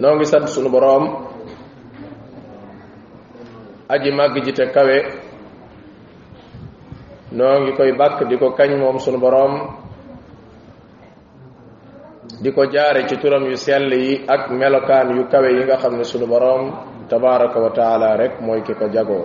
noo ngi sant sunu boroom aji màgg ji te kawe noo ngi koy bàkk di ko kañ moom sunu boroom di ko jaare ci turam yu sell yi ak melokaan yu kawe yi nga xam ne sunu boroom tabaraka wa taala rek mooy ki ko jagoo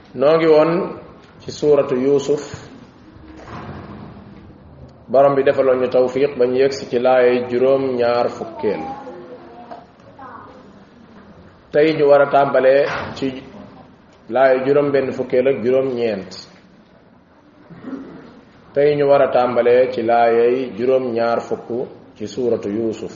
noo ngi woon ci suuratu yuusuf borom bi defaloon ñu tawfiq ba ñu yegsi ci laayay juróom ñaar fukkeel tey ñu war a tàmbalee ci laayay juróom benn fukkeel ak juróom ñeent tey ñu war a tàmbalee ci laayay juróom ñaar fukk ci suuratu yuusuf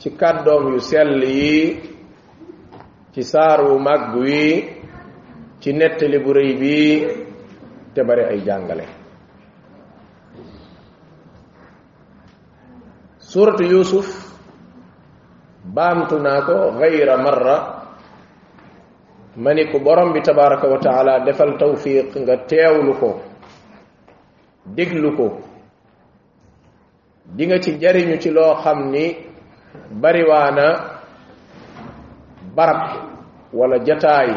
ci kàddoom yu sell yi ci saar wu màgg wi ci nettali bu rëy bi te bari ay jàngale suuratu yuusuf baamtu naa ko gayra marra ma ni ku borom bi tabaraka wa taala defal tawfiq nga teewlu ko déglu ko di nga ci jariñu ci loo xam ni bariwaana barab wala jataay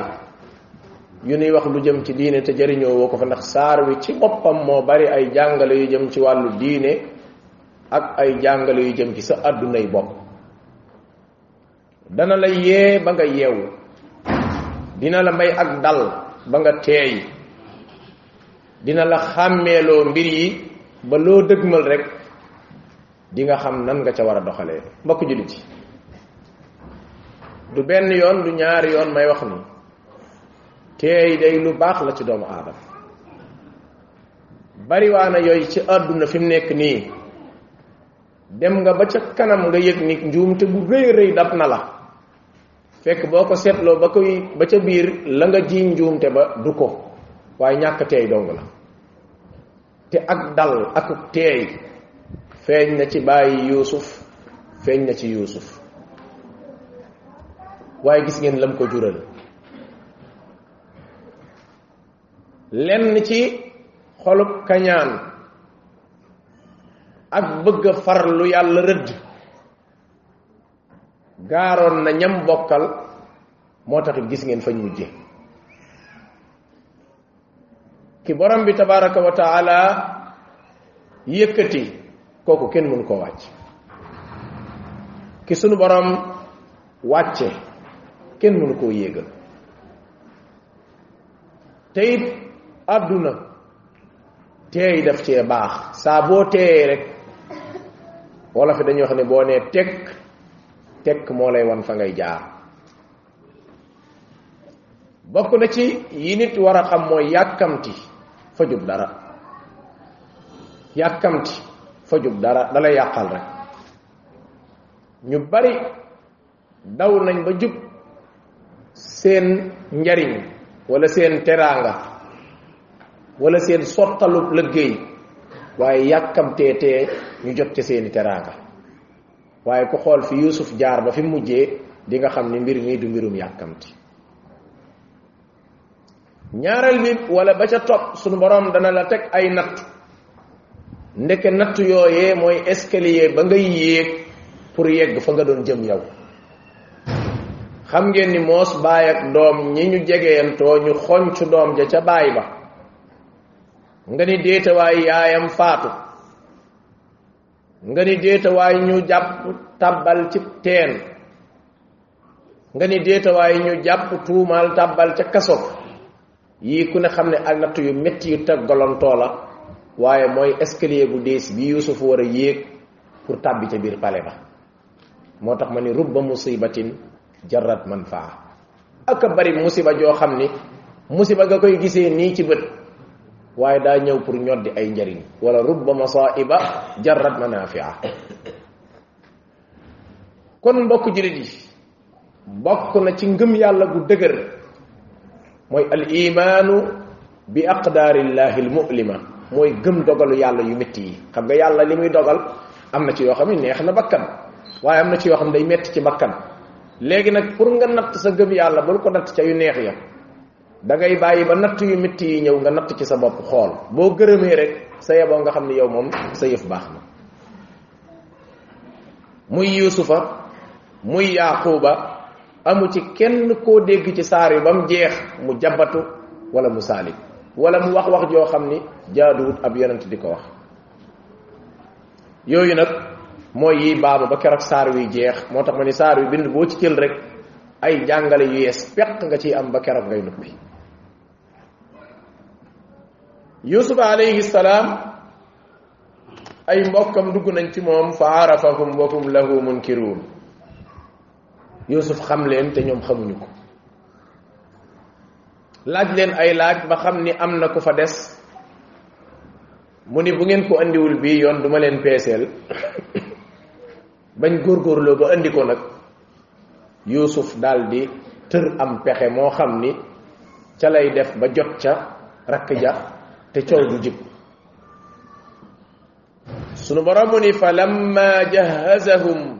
yu nuy wax lu jëm ci diine te jariñoo woo ko fa ndax saar wi ci boppam moo bari ay jàngale yu jëm ci wàllu diine ak ay jàngale yu jëm ci sa àddunay bopp dana la yee ba nga yeewu dina la may ak dal ba nga teey dina la xàmmeeloo mbir yi ba loo dëgmal rek di nga xam nan nga ca war a doxalee mbokk jullit yi du benn yoon du ñaari yoon may wax ni teey day lu baax la ci doomu aadama bariwaana yooyu ci àdduna fi mu nekk nii dem nga ba ca kanam nga yëg ni njuumte bu rëy rëy dab na la fekk boo ko seetloo ba koy ba ca biir la nga ji njuumte ba du ko waaye ñàkk teey dong la te ak dal ak teey feeñ na ci bàyyi yuusuf feeñ na ci yuusuf waaye gis ngeen lam ko jural lenn ci xolub kañaan ak bëgg a far lu yàlla rëdd gaaroon na ñam bokkal moo tax it gis ngeen fañ mujje ki borom bi tabaraka wa taala yëkkati kooku kenn mënu koo wàcc ki sunu borom wàcce kenn mënu koo yéegal te it àdduna teey daf cee baax saa boo teeyee rek wala fi dañuy wax ne boo nee tekk tekk moo lay wan fa ngay jaar bokk na ci yi nit war a xam mooy yàkkamti fa jub dara yàkkamti fa jub dara dalay yàqal rek ñu bari daw nañ ba jub seen njariñ wala seen teraanga wala seen sottalub lëggéey waaye yàkkamtee tee ñu jot ca seeni teraanga waaye ku xool fi yusuf jaar ba fi mujjee di nga xam ni mbir mii du mbirum yàkkamti ñaareel bi wala ba ca topp sunu borom dana la teg ay natt ndeke natt yooyee mooy escalier ba ngay yéeg pour yegg fa nga doon jëm yow xam ngeen ni moos baay ak doom ñi ñu jegeyantoo ñu xonc doom ja ca baay ba nga ni déetawaay yaayam faatu nga ni déetawaay ñu jàpp tàbbal ci teen nga ni déetawaay ñu jàpp tuumaal tàbbal ca kaso yii ku ne xam ne ak natt yu métti yu teg golontoo la waaye mooy escalier bu dees bi yusuf war a yéeg pour tàbbi ca biir pale ba moo tax ma ni rubba musibatin jarrat man faa ak bari musiba joo xam ni musiba nga koy gisee nii ci bët waaye daa ñëw pour ñoddi ay njariñ wala rubba masaiba jarrat manafia kon mbokk julit yi bokk na ci ngëm yàlla gu dëgër mooy al imaanu bi aqdaarillahi al mu'lima mooy gëm dogalu yàlla yu métti yi xam nga yàlla li muy dogal am na ci yoo xam ne neex na bakkan waaye am na ci yoo xam ne day metti ci bakkan léegi nag pour nga natt sa gëm yàlla bul ko natt ca yu neex ya da ngay bàyyi ba natt yu mitti yi ñëw nga natt ci sa bopp xool boo gërëmee rek sa yeboo nga xam ne yow moom sa yëf baax na muy yuusufa muy yaaquuba amu ci kenn koo dégg ci saar yi ba mu jeex mu jabatu wala mu saalit wala mu wax wax joo xam ni jaaduwut ab yonent di ko wax yooyu nag mooy yi baaba ba keroog saar wi jeex moo tax ma ni saar wi bind boo ci jël rek ay jàngale yu yees peq nga ciy am ba keroog ngay noppi yusuf alayhi salaam ay mbokkam dugg nañ ci moom fa arafahum wa hum lahu munkiruun yusuf xam leen te ñoom xamuñu ko laaj leen ay laaj ba xam ni am na ku fa des mu ni bu ngeen ko andiwul bii yoon duma leen peeseel bañ góorgóorloo ba andi ko nag yuusuf daal di tër am pexe moo xam ni ca lay def ba jot ca rakk ja te coow du jib sunu borom mu ni fa lamma jahazahum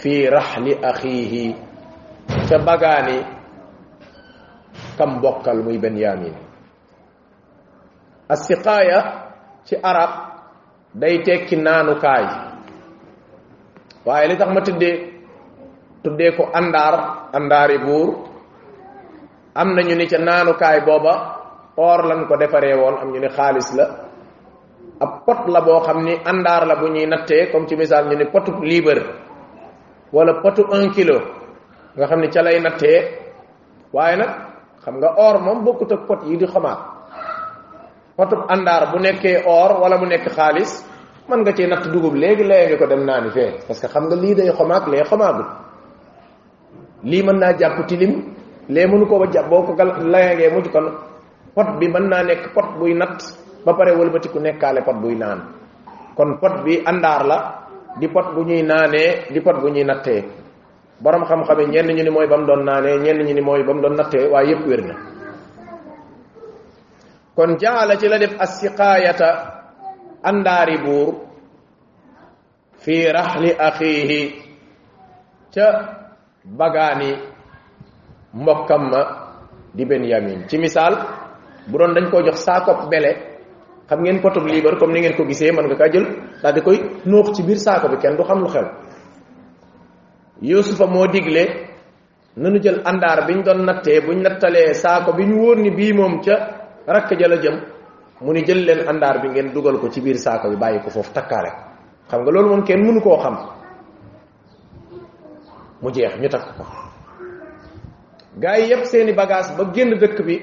fii raxli axiihi ca bagaani kam bokkal muy benyamin asiqaaya ci arab day tekki naanukaay waaye li tax ma tuddee tuddee ko àndaar àndaari buur am na ñu ni ca naanukaay booba or lan ko defaree woon am ñu ni xaalis la ab pot la boo xam ni àndaar la bu ñuy nattee comme ci misaal ñu ni potu liibar wala potu un kilo nga xam ni ca lay nattee waaye nag xam nga or moom bokkut ak pot yi di xomaat potu àndaar bu nekkee or wala mu nekk xaalis man nga ci natt dugub léegi layee nga ko dem naani fee parce que xam nga lii day xomaag lee xomaagul lii mën naa jàpp tilim lee mënu ko ba jàpp boo ko gal layangee mujj kon pot bi mën naa nekk pot buy natt ba pare wëlbati ku nekkaale pot buy naan kon pot bi àndaar la di pot bu ñuy naanee di pot bu ñuy nattee borom xam-xam yi ñenn ñu ni mooy ba mu doon naanee ñenn ñu ni mooy ba mu doon nattee waaye yépp wér na kon jaala ci la def asiqaayata àndaari buur fi rahli akhihi ca bagaani mbokkam ma di ben yamin ci misal bu doon dañ ko jox saakop bele xam ngeen potub liibar comme ni ngeen ko gisee man nga ka jël dal di koy nuux ci bir saako bi kenn du xam lu xew yusufa moo digle nanu jël àndaar biñ doon nattee buñ nattalee saako bi ñu wóor ni bii moom ca rakk ja la jëm mu ni jël leen àndaar bi ngeen dugal ko ci biir saako bi bàyyi ko foofu takkaale ko xam nga loolu moom kenn mënu koo xam mu jeex ñu takk ko gaa yi yépp seeni bagage ba génn dëkk bi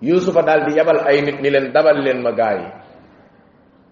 yuusufa daal di yabal ay nit ni leen dabal leen ma gaa yi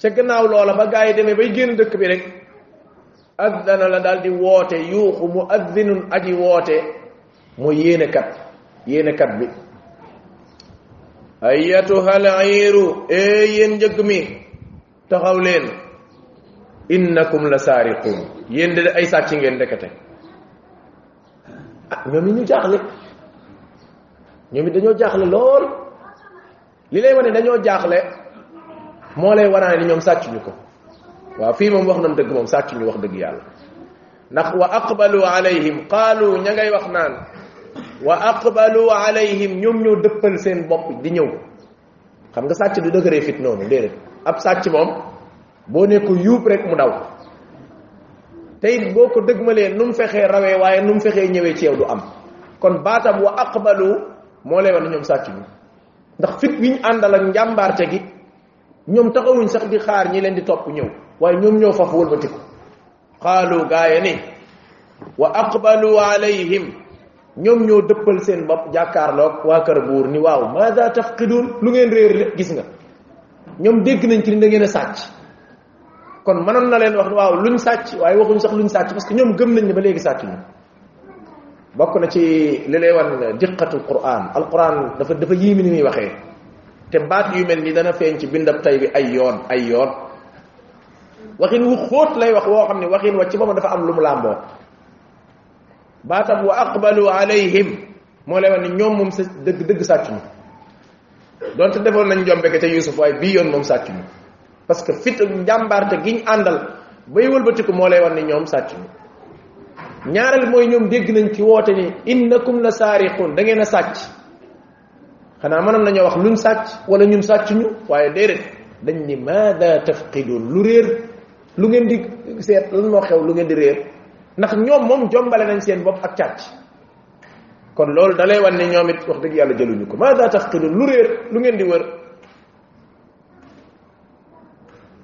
ca gannaaw loola ba gaa yi demee bay génn dëkk bi rek addana la daal di woote yuuxu mu addinun aji woote mooy yéenekat yéenekat bi ayatuha lairu ee yéen njëkk mi taxaw leen innakum la saariqun yéen de ay sàcc ngeen ndekete ah ñoom it ñu jaaxle ñoom it dañoo jaaxle lool li lay wane dañoo jaaxle moo lay waraane ni ñoom sàccuñu ko waaw fii moom wax nañ dëgg moom sàccuñu wax dëgg yàlla ndax wa aqbalu alayhim qaalu ña ngay wax naan wa aqbalu alayhim ñoom ñoo dëppal seen bopp di ñëw xam nga sàcc du dëgëree fit noonu déedéet ab sàcc moom boo ne ko yuub rek mu daw te it boo ko dëgmalee nu mu fexee rawee waaye nu mu fexee ñëwee ci yow du am kon baatam wa aqbalu moo lay wax ne ñoom sàcc ñu ndax fit wi ñu àndal ak njàmbaarte gi ñoom taxawuñ sax di xaar ñi leen di topp ñëw waaye ñoom ñoo faf wëlbatiku xaalu gaaya ni wa aqbalu alayhim ñoom ñoo dëppal seen bopp jàkkaarloog waa kër buur ni waaw maada tafqidun lu ngeen réer le gis nga ñoom dégg nañ ci ni da ngeen a sàcc kon mënoon na leen wax waaw luñ sàcc waaye waxuñ sax luñ sàcc parce que ñoom gëm nañ ne ba léegi sàcc ñu bokk na ci li lay wan diqatul quran al quran dafa dafa yéemi ni muy waxee te baat yu mel ni dana feeñ ci bindab tay bi ay yoon ay yoon waxin wu xóot lay wax woo xam ne waxin wa ci boppam dafa am lu mu làmboo baatam wa aqbalu alayhim moo lay wan ne ñoom moom sa dëgg dëgg sàcc ñu donte defoon nañ njombe ca Yuusuf waaye bii yoon moom sàcc ñu parce que fit ak njàmbaarte giñ àndal bay wëlbatiku moo lay wan ni ñoom sàcc ñu ñaareel mooy ñoom dégg nañ ci woote ni innakum la saariqun da ngeen a sàcc xanaa mënoon nañoo wax luñ sàcc wala ñun sàcc ñu waaye déedéet dañ ni maada tafqidun lu réer lu ngeen di seet lan moo xew lu ngeen di réer ndax ñoom moom jombale nañ seen bopp ak càcc kon loolu da lay wan ne ñoom it wax dëgg yàlla jëluñu ko maa daa tax tudul lu réer lu ngeen di wër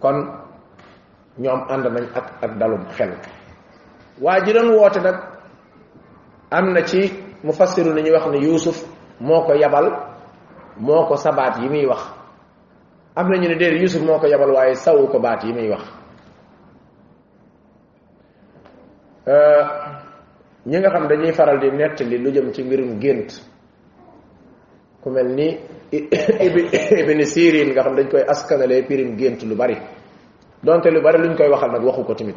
kon ñoom ànd nañ ak ak dalum xel waa ji doon woote nag am na ci mu fassiru ni ñuy wax ne yuusuf moo ko yabal moo ko sabaat yi muy wax am na ñu ne déedéet yuusuf moo ko yabal waaye sawu ko baat yi muy wax euh, ñi nga xam dañuy faral di nettali lu jëm ci mbirum gént ku mel ni ibni sirin nga xam dañ koy askanalee pirim gént lu bari donte lu bari luñ koy waxal nag waxu ko tamit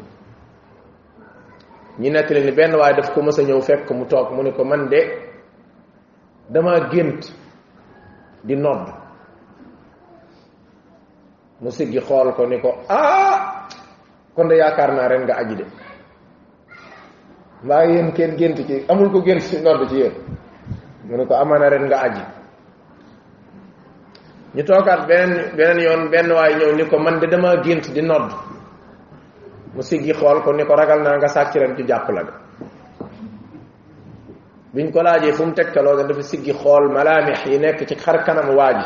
ñi nettali ni benn waaye daf ko mës a ñëw fekk mu toog mu ne ko man de dama gént di nodd mu siggi xool ko ni ko ah kon de yaakaar naa ren nga aji de mbaa yéen kenn gént ci amul ko gént ci nodd ci yéen mu ne ko amana ren nga aji ñu toogaat beneen beneen yoon benn waay ñëw ni ko man de dama gént di nodd mu siggi xool ko ni ko ragal naa nga sàcc ren ci jàpp la de biñ ko laajee fu mu tegtaloo ne dafa siggi xool malaamix yi nekk ci xar kanam waa ji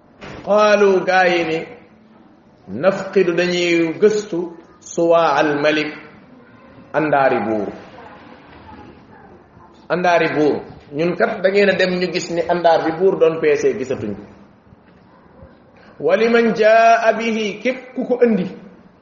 qaalu gaa yi ni nafqidu dañuy gëstu suwaa al malik andaari buur andaari buur ñun kat da ngeen a dem ñu gis ni andaar bi buur doon peesee gisatuñ ko wali man jaa bihi képp ku ko andi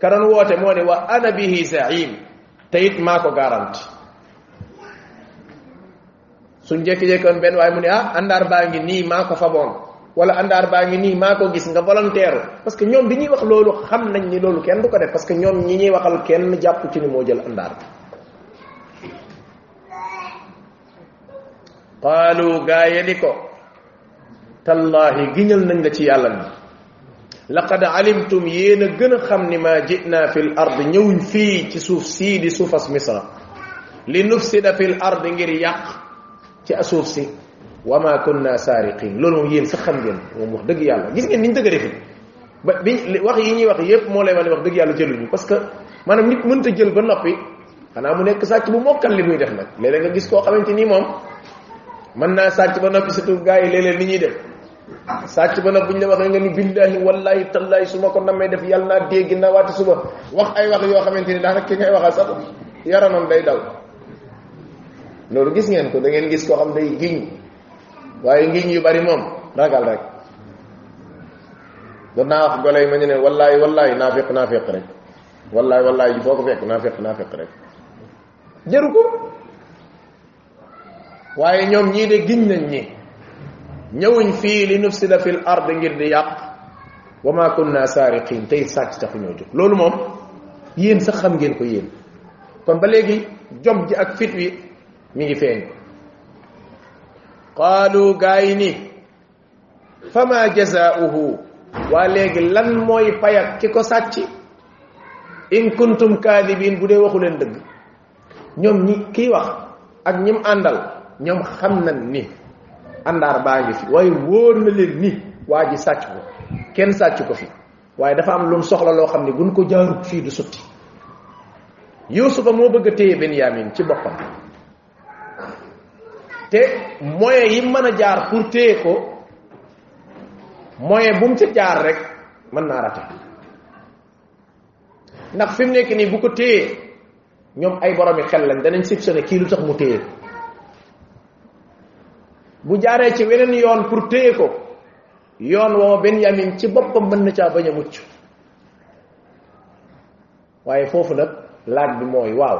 ka doon woote moo ne wa ana bihi zaim te it maa ko garanti suñ jékki-jékkoon benn waaye mu ne ah àndaar baa ngi nii maa ko faboon wala àndaar baa ngi nii maa ko gis nga volontaire parce que ñoom bi ñuy wax loolu xam nañ ni loolu kenn du ko def parce que ñoom ñi ñuy waxal kenn jàpp ci ni moo jël àndaar bi qaalu gaa yi ni ko tallaahi giñal nañ la ci yàlla ni laqad alimtum yéen a gën a xam ni maa jinaa fi l ard ñëwuñ fii ci suuf sii di suufas misra li nufsida fi l ard ngir yàq ci suuf si wa ma kunna saariqin loolu moom yéen sax xam ngeen moom wax dëgg yàlla gis ngeen niñ dëgg defi ba bi wax yi ñuy wax yépp moo lay wax ne wax dëgg yàlla jëluñu parce que maanaam nit mënta jël ba noppi xanaa mu nekk sàcc bu mokkal li muy def nag léeg nga gis koo xamante ni moom mën naa sàcc ba noppi surtout gars yi léeg-léeg ni ñuy def sàcc ba nag bu ñu la waxee nga ni billahi wallahi tallahi su ma ko namee def yàlla naa dégg na waati suba wax ay wax yoo xamante ni daanaka ki ngay waxal sax yaramam day daw loolu gis ngeen ko da ngeen gis koo xam day giñ waaye ngiñ yu bari moom ragal rek danaa wax golay ma ñu ne wallahi wallahi naafiq naafiq rek wallaay wallaay ji foo ko fekk naa fekk naa fekk rek jëru ko waaye ñoom ñii de giñ nañ ñi ñëwuñ fii li nufsida fil ard ngir di yàq wa ma kunna saariqin tey sàcc taxu ñoo jóg loolu moom yéen sax xam ngeen ko yéen kon ba léegi jom ji ak fit wi mi ngi feeñ qaalu gaa yi ni fama jazaauhu waa léegi lan mooy payak ki ko sàcc in kuntum kaadibin bu dee waxu leen dëgg ñoom ñi kiy wax ak ñim àndal ñoom xam nañ ni àndaar baa ngi fi waaye wóor na leen ni waa ji sàcc ko kenn sàcc ko fi waaye dafa am lu soxla loo xam ne buñ ko jaarut fii du sutti yusufa moo bëgg a téye benyamin ci boppam te moyen yi mën a jaar pour téye ko moyen bu mu ca jaar rek mën naa rate ndax fi mu nekk nii bu ko téyee ñoom ay boromi xel lañ danañ soupçonné kii lu tax mu téye bu jaaree ci weneen yoon pour téye ko yoon woo Benyamin ci boppam mën na caa bañ a mucc waaye foofu nag laaj bi mooy waaw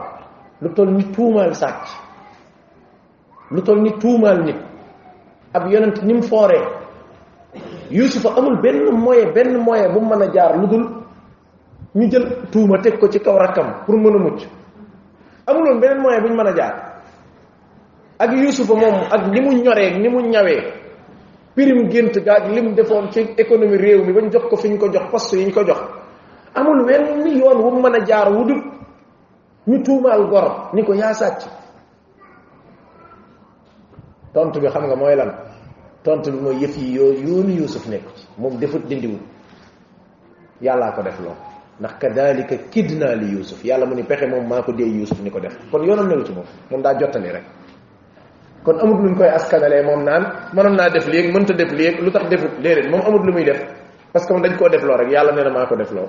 lu toll ni tuumaal sàcc lu toll ni tuumaal nit ab yonent ni mu fooree yusufa amul benn moyen benn moyen bu mu mën a jaar lu dul ñu jël tuuma teg ko ci kaw rakkam pour mën a mucc amuloon beneen moyen bu ñu mën a jaar ak yuusufa moom ak ni mu ñoree ni mu ñawee pirim gént gaag li mu defoon ci économie réew mi bañ jox ko fi ñu ko jox poste yi ñu ko jox amul wenn yoon wu mën a jaar wu dul ñu tuumaal gor ni ko yaa sàcc tontu bi xam nga mooy lan tontu bi mooy yëf yi yoo yoonu yuusuf nekk ci moom defut dindiwul yàllaa ko def loo ndax kadalika kidna li yusuf yàlla mu ni pexe moom maa ko dee yusuf ni ko def kon yoonam newu ci moom moom daa jottali rek kon amut luñ koy askanalee moom naan mënoon naa def léegi mënta def léegi lu tax defut déedéet moom amut lu muy def parce que moom dañ koo def loo rek yàlla nee na maa ko def loo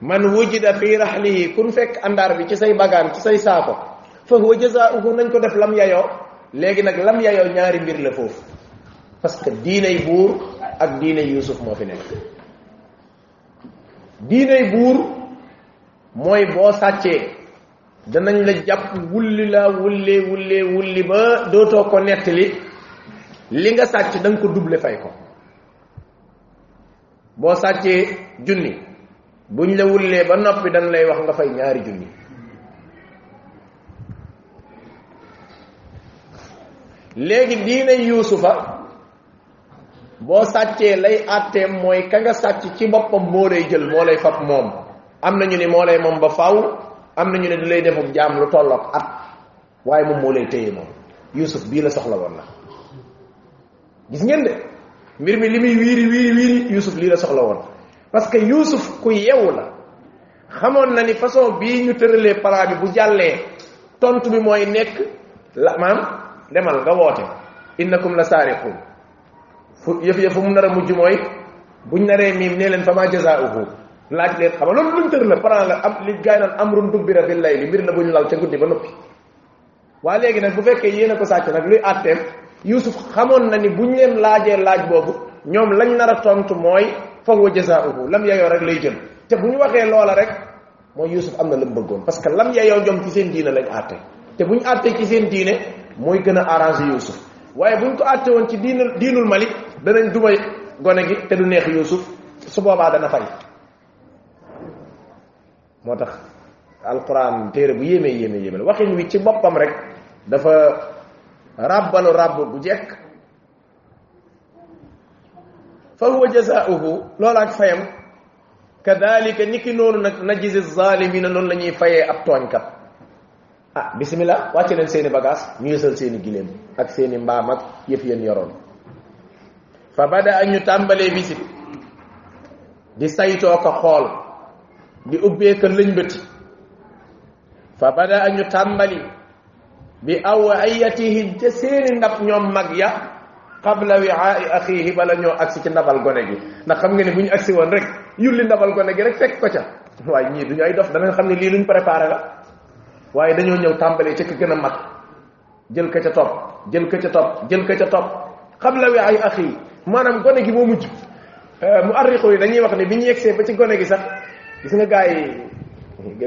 man wujida fi rahlihi kun fekk andar bi ci say bagaan ci say saako fa huwa jazaa'uhu nañ ko def lam yayo léegi nag lam yayo ñaari mbir la foofu parce que diinay buur ak diinay yusuf moo fi nekk diinay buur mooy boo sàccee danañ la jàpp wulli la wulli wulli wulli ba dootoo ko nettali li nga sàcc da nga ko double fay ko boo sàccee junni buñ la wullee ba noppi dañ lay wax nga fay ñaari junni léegi diine yuusufa boo sàccee lay àtteem mooy ka nga sàcc ci boppam moo lay jël moo lay fab moom am na ñu ni moo lay moom ba faw am na ñu ne du lay defub jaam lu tolloog at waaye moom moo lay téye moom yuusuf bii la soxla woon na gis ngeen de mbir mi li muy wiiri wiiri wiiri Yuusuf lii la soxla woon parce que Yuusuf ku yeewu la xamoon na ni façon bii ñu tëralee pala bi bu jàllee tontu bi mooy nekk la maam demal nga woote innakum la saariqun fu yëf yëf fu mu nar a mujj mooy buñ naree miim nee leen fa ma jazaa'uhu laaj leen xam nga loolu luñ tër la plan la am li gaay naan amrun dubbira bil layli mbir la buñ lal ca guddi ba noppi waa léegi nag bu fekkee yéen a ko sàcc nag luy àtteem Yuusuf xamoon na ni bu ñu leen laajee laaj boobu ñoom lañ nar a tontu mooy fa huwa jazaa'uhu lam yayoo rek lay jël te bu ñu waxee loola rek mooy Yuusuf am na la mu bëggoon parce que lam yayoo ñoom ci seen diine lañ àtte te bu ñu àttee ci seen diine mooy gën a arrangé Yuusuf waaye bu ñu ko àtte woon ci diinul diinul Malik danañ duma gone gi te du neex Yuusuf su boobaa dana fay moo tax alquran téere bu yéeme yéeme yéeme la waxin wi ci boppam rek dafa ràbbalu ràbb bu jekk fa huwa jazaauhu loola ak fayam kadalika niki noonu nag najisi zalimina noonu la ñuy fayee ab tooñkat ah bismillah wàcc leen seeni bagage ñu yësal seeni giléem ak seeni mbaam ak yëf yéen yoroon fa bada ak ñu tàmbalee visite di saytoo ko xool di ubbee ko lëñbëti fa bada ak ñu tàmbali bi aw ayatihim ca seeni ndab ñoom mag ya qabla wiaai axiihi bala ñoo agsi ci ndabal gone gi ndax xam nga ne bu ñu agsi woon rek yulli ndabal gone gi rek fekk ko ca waaye ñii duñu ay dof danañ xam ne lii luñ préparé la waaye dañoo ñëw tàmbalee ca ka gën a mag jël ka ca topp jël ka ca topp jël ka ca topp xam la wi ay axi maanaam gone gi moo mujj euh, mu arriqu yi dañuy wax ne bi ñu yegsee ba ci gone gi sax gis nga gars yi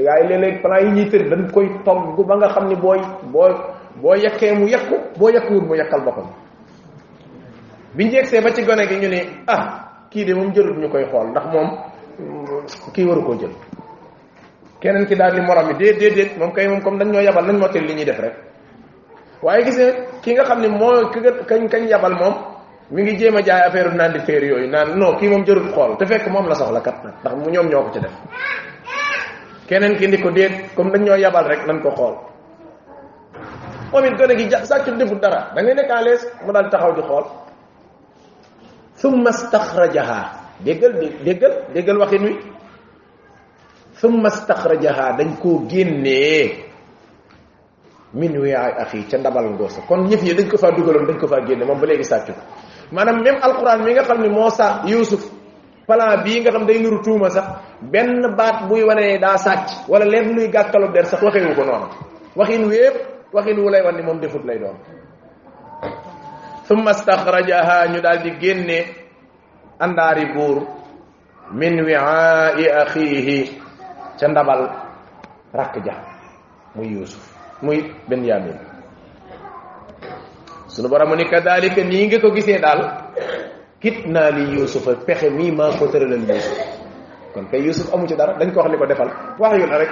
gars yi léeg-léeg plan yi ñuy tër dañ koy togg ba nga xam ni booy boo boo yekkee mu yekku boo yekkuwul mu yekkal boppam bi ñu yegsee ba ci gone gi ñu ne ah kii de moom jëlut ñu koy xool ndax moom kii waru koo jël keneen ki daal ni morom mi déet déet déet moom kay moom comme dañ ñoo yabal nañ mottali li ñuy def rek waaye gis nga ki nga xam ne moo ki kañ kañ yabal moom mi ngi jéem a jaay affaire naan di féer yooyu naan non kii moom jarul xool te fekk moom la soxla kat nag ndax mu ñoom ñoo ko ci def keneen ki ni ko déet comme dañ ñoo yabal rek nañ ko xool moom it gone gi ja sàccu defut dara da ngay nekk à l'aise mu daal taxaw di xool summa staxrajaha déggal déggal déggal waxin wi summa staxrajaha dañ koo génnee min wiyaay axi ca ndabal ngoosa kon ñëf yi dañ ko faa dugaloon dañ ko faa génne moom ba léegi sàccu ko maanaam même alquran mi nga xam ne moo sa yusuf plan bii nga xam day nuru tuuma sax benn baat buy wane daa sàcc wala leen luy gàkkalu der sax waxewu ko noonu waxin wépp waxin wu lay wan ni moom defut lay doon summa staxrajaha ñu daal di génne àndaari buur min wiaai axiihi ca ndabal rakk ja muy yusuf muy benyamin sunu borom ni kadalika nii nga ko gisee daal kit naa li yusufa pexe mii maa ko tëralal yusuf kon kay yusuf amu ci dara dañ ko wax ni ko defal wax yu la rek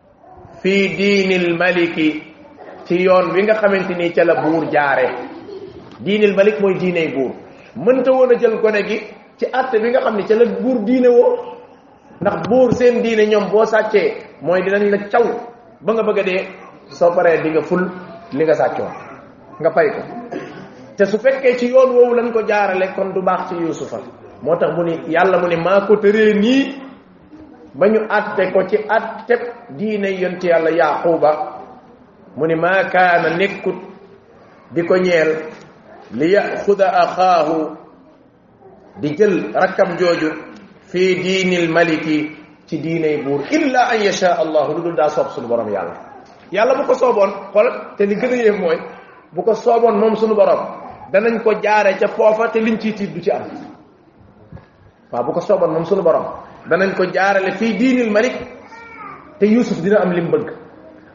fii diinil maliki ci yoon wi nga xamante ni ca la buur jaare diinil malik mooy diiney buur mënta woon a jël gone gi ci àtte bi nga xam ne ca la buur diine woo ndax buur seen diine ñoom boo sàccee mooy dinañ la caw ba nga bëgg a dee soo paree di nga ful li nga sàccoon nga fay ko te su fekkee ci yoon woowu lañ ko jaarale kon du baax ci yuusufa moo tax mu ni yàlla mu ne maa ko tëree nii ba ñu atte ko ci atteb diine yonte yàlla yaquba mu ni maa kaana nekkut di ko ñeel li yaxuda axaahu di jël rakkam jooju fii diinil maliki ci diiney buur illa an yasha allahu lu dul daa soob suñu borom yàlla yàlla bu ko sooboon xool te li gën a yéem mooy bu ko sooboon moom suñu borom danañ ko jaare ca foofa te liñ ciy tiit du ci am waaw bu ko sooboon moom sunu borom danañ ko jaarale fii diinil malik te yusuf dina am lim bëgg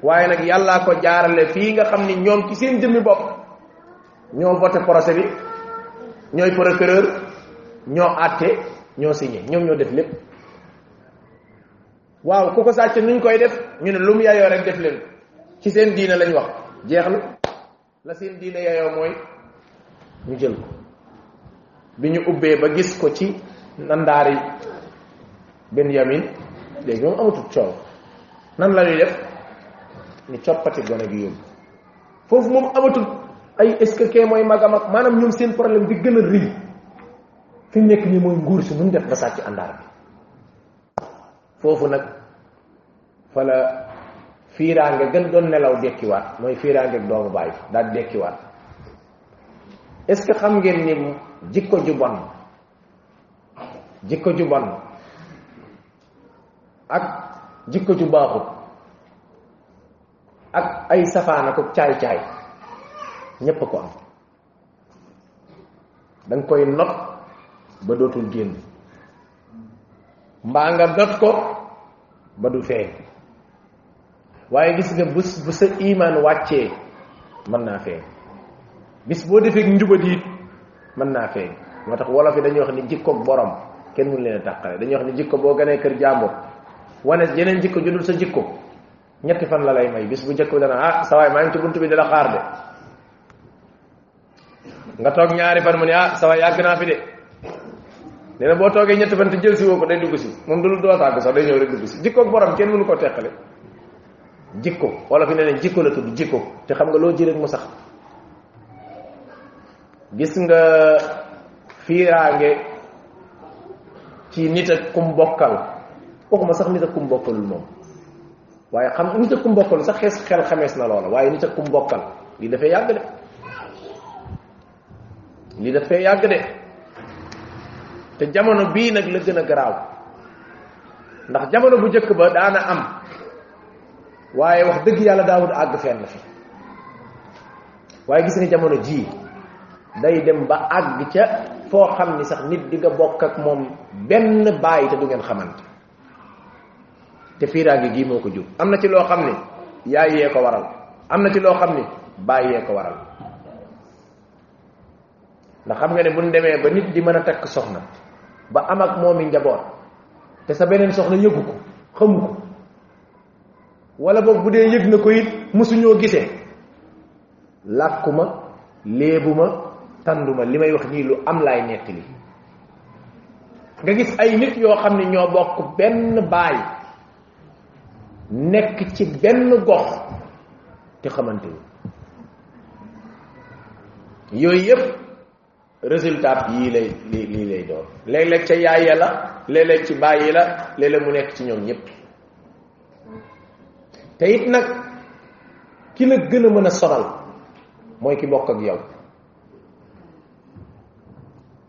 waaye nag yàllaa ko jaarale fii nga xam ni ñoom ci seen jëmmi bopp ñoo voté procès bi ñooy procureur ñoo àtte ñoo signé ñoom ñoo def lépp waaw ku ko sàcc nuñ koy def ñu ne lu mu yayoo rek def leen ci seen diina lañ wax jeex na la seen diine yayoo mooy ñu jël ko bi ñu ubbee ba gis ko ci nandaari benn yamin léegi moom amatul coow nan la ñuy def ñu coppati gone gi yóbbu foofu moom amatul ay est-ce que kee mooy magam ak maanaam ñoom seen problème bi gën a rëy fi mu nekk nii mooy nguur si bu ñu def ba sàcc àndaar bi foofu nag fa la fiiraange gën doon nelaw dekkiwaat mooy fiiraange doomu bàyyi daal dekkiwaat est-ce que xam ngeen ni jikko ju bon jikko ju bon ak jikko ju baaxut ak ay safaana ko caay-caay ñépp ko am da koy not ba dootul génn mbaa nga dot ko ba du feeñ waaye gis nga bu bu sa imaan wàccee mën naa feeñ bis boo defee njubat yi mën naa feeñ moo tax wolof yi dañuy wax ni jikkoog borom kenn mënu leen a tàqale dañuy wax ni jikko boo ganee kër jàmbur wane yeneen jikko judul sa jikko ñetti fan la lay may bis bu njëkk bi dana ah sa waay maa ngi ci bunt bi di la xaar de nga toog ñaari fan mu ne ah sa waay yàgg naa fi de nee na boo toogee ñetti fan te jël si woo ko day dugg si moom dul doo tàgg sax day ñëw rek dugg si jikkoog borom kenn mënu ko teqale jikko wala fi ne ne jikko la tudd jikko te xam nga loo jëlee mu sax gis nga fiiraange ci nit ak kum bokkal waxuma sax nit ak kum bokkalul moom waaye xam nit ak kum bokkal sax xees xel xamees na loola waaye nit ak kum bokkal lii dafay yàgg de lii dafay yàgg de te jamono bii nag la gën a garaaw ndax jamono bu njëkk ba daana am waaye wax dëgg yàlla daawut àgg fenn fi waaye gis nga jamono jii day dem ba àgg ca foo xam ni sax nit di nga bokk ak moom benn bàyyi te du ngeen xamante te fiiraange gii moo ko jur am na ci loo xam ne yaay yee ko waral am na ci loo xam ne bàyyi yee ko waral ndax xam nga ne bu ñu demee ba nit di mën a takk soxna ba am ak moom i njaboot te sa beneen soxna yëgu ko xamu ko wala boog bu dee yëg na ko it mosuñoo gisee làkkuma léebuma tànduma li may wax nii lu am laay nettali nga gis ay nit yoo xam ne ñoo bokk benn baay nekk ci benn gox te xamante ni yooyu yëpp résultat yii lay lii lii lay doon léeg-léeg ca yaay ya la léeg-léeg ci bàyyi la léeg-léeg mu nekk ci ñoom ñëpp te it nag ki la gën a mën a sonal mooy ki bokk ak yow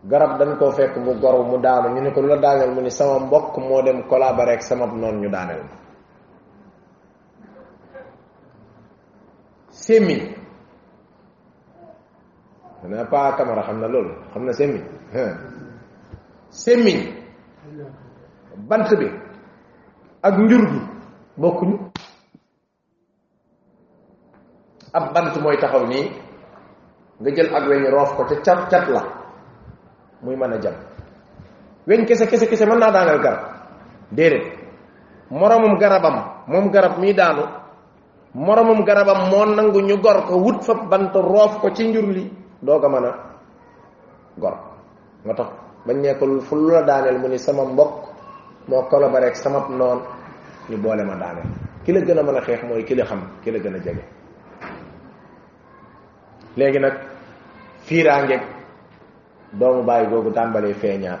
garab dañ koo fekk mu gorow mu daanu ñu ne ko lu la daaneel mu ni sama mbokk moo dem collaborer ak sama noon ñu daaneel ma sémmiñ xanaa paa kamara xam na loolu xam na semmiñ semmiñ bant bi ak njur gi bokkuñu ab bant mooy taxaw nii nga jël ak weñ roof ko ca cat cat la muy mën a jam weñ kese kese kese mën naa daanal garab déedéet moroomum garabam moom garab mii daanu moromum garabam moo nangu ñu gor ko wut fa bant roof ko ci njur li doo ko mën a gor nga tax bañ nekkul fu lu la daaneel mu ni sama mbokk moo collaboré ak sama noon ñu boole ma daaneel ki la gën a mën a xeex mooy ki la xam ki la gën a jege léegi nag fiiraangeeg doomu bàyyi googu tàmbalee feeñaat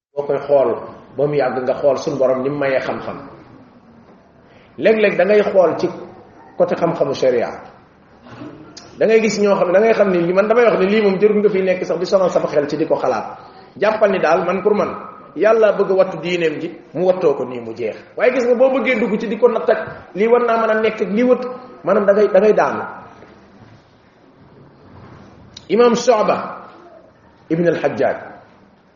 boo koy xool ba mu yàgg nga xool suñu borom ni mu mayee xam-xam léeg-léeg da ngay xool ci côté xam-xamu sharia da ngay gis ñoo xam ne da ngay xam ni li man damay wax ne lii moom jërul nga fiy nekk sax di sonal sama xel ci di ko xalaat jàppal ni daal man pour man yàlla bëgg wattu diineem ji mu wattoo ko nii mu jeex waaye gis nga boo bëggee dugg ci di ko natt ak lii war naa mën a nekk ak lii wët maanaam da ngay da ngay daanu imam soba ibn al hajjaj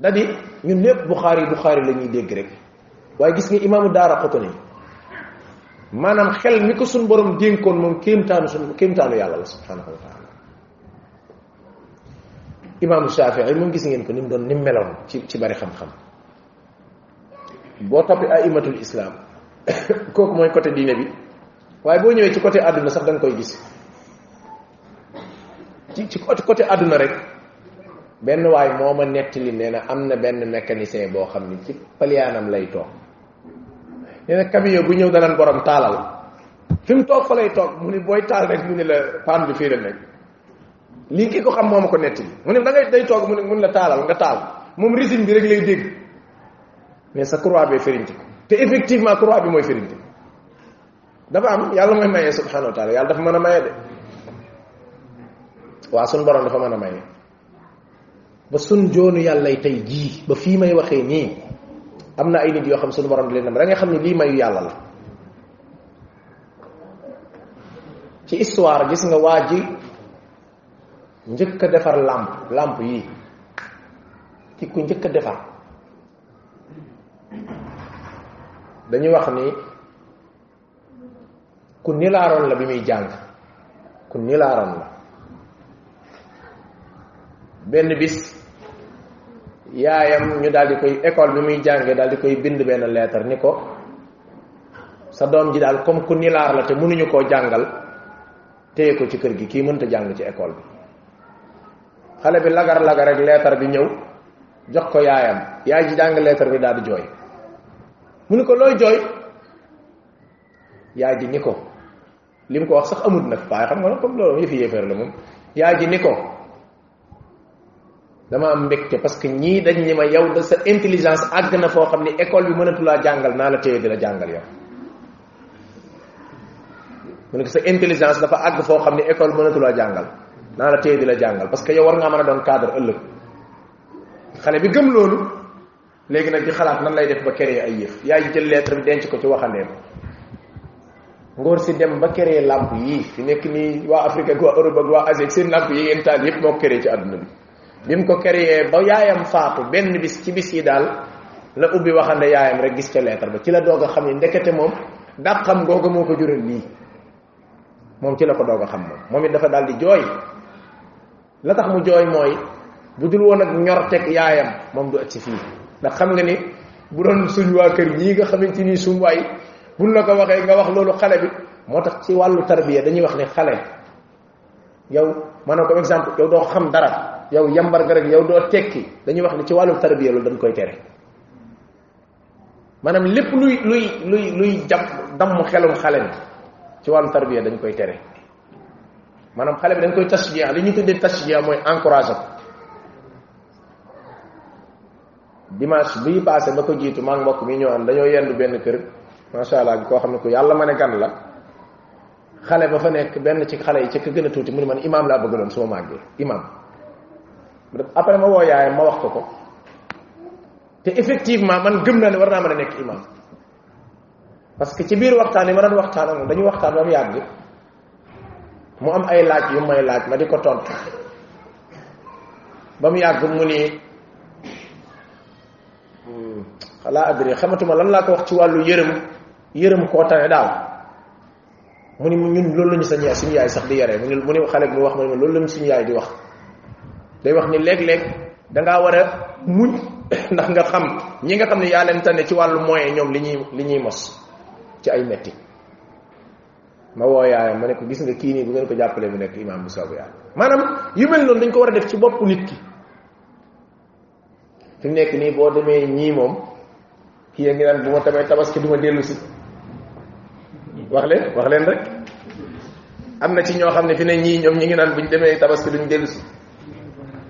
da di ñun ñëpp buxaari buxaari la ñuy dégg rek waaye gis nga imaamu daara xotoni maanaam xel mi ko suñ borom dénkoon moom kéemtaanu suñ kéemtaanu yàlla la subhanahu wa taala imaamu shafii moom gis ngeen ko ni mu doon ni mu meloon ci ci bari xam-xam boo toppi aimatul islam kooku mooy côté diine bi waaye boo ñëwee ci côté àdduna sax da nga koy gis ci ci côté àdduna rek benn waay moo ma nettali nee na am na benn mécanicien boo xam ni ci paliyaanam lay toog nee na camion bu ñëw danaan borom taalal fi mu toog fa lay toog mu ni booy taal rek mu ni la paan bi fii la nekk lii kii ko xam moo ma ko nettali mu ne da ngay day toog mu ne mun la taalal nga taal moom résine bi rek lay dégg mais sa croix bee ferinti ko te effectivement croix bi mooy ferinti dafa am yàlla mooy maye subhanahu wa taala yàlla dafa mën a maye de waa sun borom dafa mën a maye ba sun joonu yàllay tey jii ba fii may waxee nii am na ay nit yoo xam sunu borom di leen da nga xam ne lii mayu yàlla la ci histoire gis nga waa ji njëkk a defar làmp làmp yi ki ku njëkk a defar dañuy wax ni ku nilaaroon la bi muy jàng ku nilaaroon la benn bis yaayam ñu daal di koy école bi muy jàngee daal di koy bind benn lettre ni ko sa doom ji daal comme ku nilaar la te mënuñu koo jàngal téye ko ci kër gi kii mënta jàng ci école bi xale bi lagar lagar rek leetar bi ñëw jox ko yaayam yaay ji jàng leetar bi daal di jooy mu ni ko looy jooy yaay ji ni ko li mu ko wax sax amut nag waaye xam nga nag comme loolu yëfi yéeféer la moom yaay ji ni ko dama am mbégte parce que ñii dañ ni ma yow da sa intelligence àgg na foo xam ni école bi mënatulaa jàngal naa la téye di la jàngal yow mu ne ko sa intelligence dafa àgg foo xam ne école mënatu la jàngal naa la téye di la jàngal parce que yow war ngaa mën a doon cadre ëllëg xale bi gëm loolu léegi nag di xalaat nan lay def ba créer ay yëf yaay jël lettre bi denc ko ci waxandeem ngóor si dem ba créer làmp yii fi nekk nii waa Afrique ak waa Europe ak waa Asie seen làmp yi ngeen taal yëpp moo créer ci àdduna bi bi mu ko créé ba yaayam faatu benn bis ci bis yi daal la ubbi waxande yaayam rek gis ca leetar ba ci la doog a xam ni ndekete moom dàq xam googu moo ko jural lii moom ci la ko doog a xam moom moom it dafa daal di jooy la tax mu jooy mooy bu dul woon ak ñor teg yaayam moom du agsi fii ndax xam nga ni bu doon suñ waa kër ñii nga xamante ni suñ waay buñ la ko waxee nga wax loolu xale bi moo tax ci wàllu tarbiya dañuy wax ne xale yow ma ne ko exemple yow doo xam dara yow yambar nga rek yow doo tekki dañuy wax ne ci wàllu tarbiya loolu dañ koy tere maanaam lépp luy luy luy luy jàpp damm xelum xale mi ci wàllu tarbiya dañ koy tere maanaam xale bi dañ koy tasbiya li ñu tuddee tasbiya mooy encouragé ko dimanche bii passé ba ko jiitu maa mbokk mi ñoo am dañoo yendu benn kër macha allah koo xam ne ku yàlla ma ne gan la xale ba fa nekk benn ci xale yi ci ka gën a tuuti mu ne man imaam laa bëgg doon su ma màggee imaam après ma woo yaayam ma wax ko ko te effectivement man gëm naa ne war naa mën a nekk imaam parce que ci biir waxtaan yi ma doon waxtaan ak moom dañu waxtaan ba mu yàgg mu am ay laaj yu may laaj ma di ko tontu ba mu yàgg mu ni xalaa adri xamatuma lan laa ko wax ci wàllu yërëm yërëm koo tane daal mu ni ñun loolu lañu sañ yaay suñu yaay sax di yaree mu ni mu ni xale bi mu wax ma ne loolu lañu suñu yaay di wax day wax ni léeg-léeg dangaa war a muñ ndax nga xam ñi nga xam ne yaa leen tane ci wàllu moyen ñoom li ñuy li ñuy mos ci ay metti ma woo yaayam ma ne ko gis nga kii nii bu ngeen ko jàppalee mu nekk imaam bu soobu yàlla maanaam yu mel noonu dañ ko war a def ci boppu nit ki fi mu nekk nii boo demee ñii moom kii a ngi naan bu ma tamee tabaski du ma dellu si wax leen wax leen rek am na ci ñoo xam ne fi ne ñii ñoom ñi ngi naan bu ñu demee tabaski duñ dellu si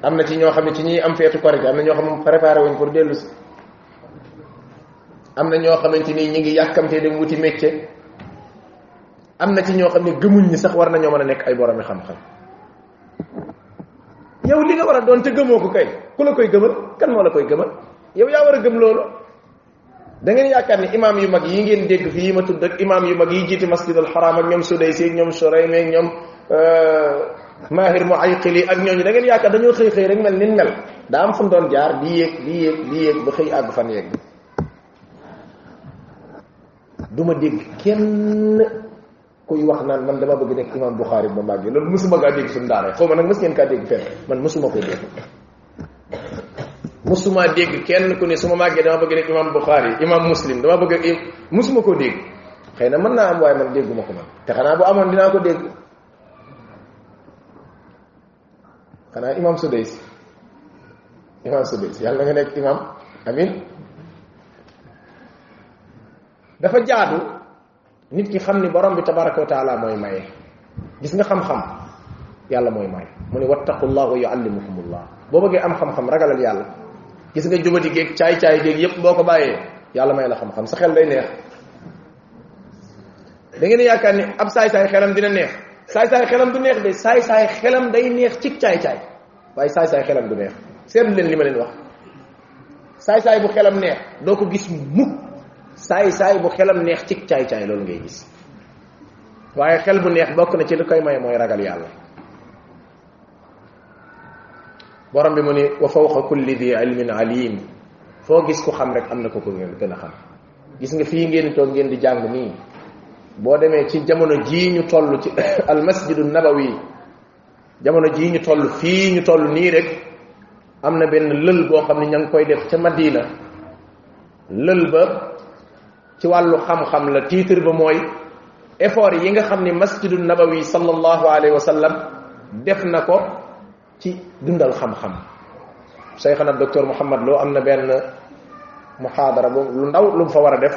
am na ci ñoo xam ne ci ñii am feetu kori am na ñoo xam ne préparé wuñ pour dellu si am na ñoo xamante ni ñi ngi yàkkamtee dem wuti métier am na ci ñoo xam ne gëmuñ ñi sax war nañoo mën a nekk ay boromi xam-xam yow li nga war a doon te gëmoo ko kay ku la koy gëmal kan moo la koy gëmal yow yaa war a gëm loolu da ngeen yaakaar ne imaam yu mag yi ngeen dégg fii ma tudd ak imaam yu mag yi jiiti masjid al xaraam ak ñoom sudaysi ak ñoom surayme ak ñoom euh, mahir mu ayqili ak ñooñu da ngeen yaakaar dañoo xëy xëy rek mel nin mel daa am fu doon jaar di yéeg di yéeg di yéeg ba xëy àgg fan yéeg du ma dégg kenn kuy wax naan man dama bëgg nekk imam Bukhari ba màggee loolu mosuma kaa dégg suñu daara xaw ma nag mos ngeen kaa dégg fenn man mosuma ko dégg mosuma dégg kenn ku ne su ma màggee dama bëgg nekk imam Bukhari imam Muslim dama bëgg mosuma ko dégg xëy na mën naa am waaye man dégguma ko man te xanaa bu amoon dinaa ko dégg xanaa imam Sudays imam Sudays yàlla na nga nekk imam amin dafa jaadu nit ki xam ni borom bi tabaraka wa taala mooy maye gis nga xam-xam yàlla mooy maye mu ne wattaqullah wa yuallimukumullah boo bëggee am xam-xam ragalal yàlla gis nga jubati géeg caay-caay géeg yépp boo ko bàyyee yàlla may la xam-xam sa xel day neex da ngeen yaakaar ni ab saay-saay xelam dina neex saay-saay xelam du neex de saay-saay xelam day neex ci caay-caay waaye saay saay xelam du neex seetlu leen li ma leen wax saay saay bu xelam neex doo ko gis mukk saay saay bu xelam neex cig caay caay loolu ngay gis waaye xel bu neex bokk na ci li koy may mooy ragal yàlla borom bi mu ni wa fawqa kulli di ilmin alim foo gis ku xam rek am na ko ko ngeen gën a xam gis nga fii ngeen toog ngeen di jàng nii boo demee ci jamono jii ñu toll ci almasjidu nabawi jamono jii ñu toll fii ñu toll nii rek am na benn lël boo xam ne ña ngi koy def ca Madina lël ba ci wàllu xam-xam la titre ba mooy effort yi nga xam ne masjidu nabawi sallallahu alayhi wa sallam def na ko ci dundal xam-xam cheikhana docteur Mouhamad Lo am na benn muhaadara bu lu ndaw lu mu fa war a def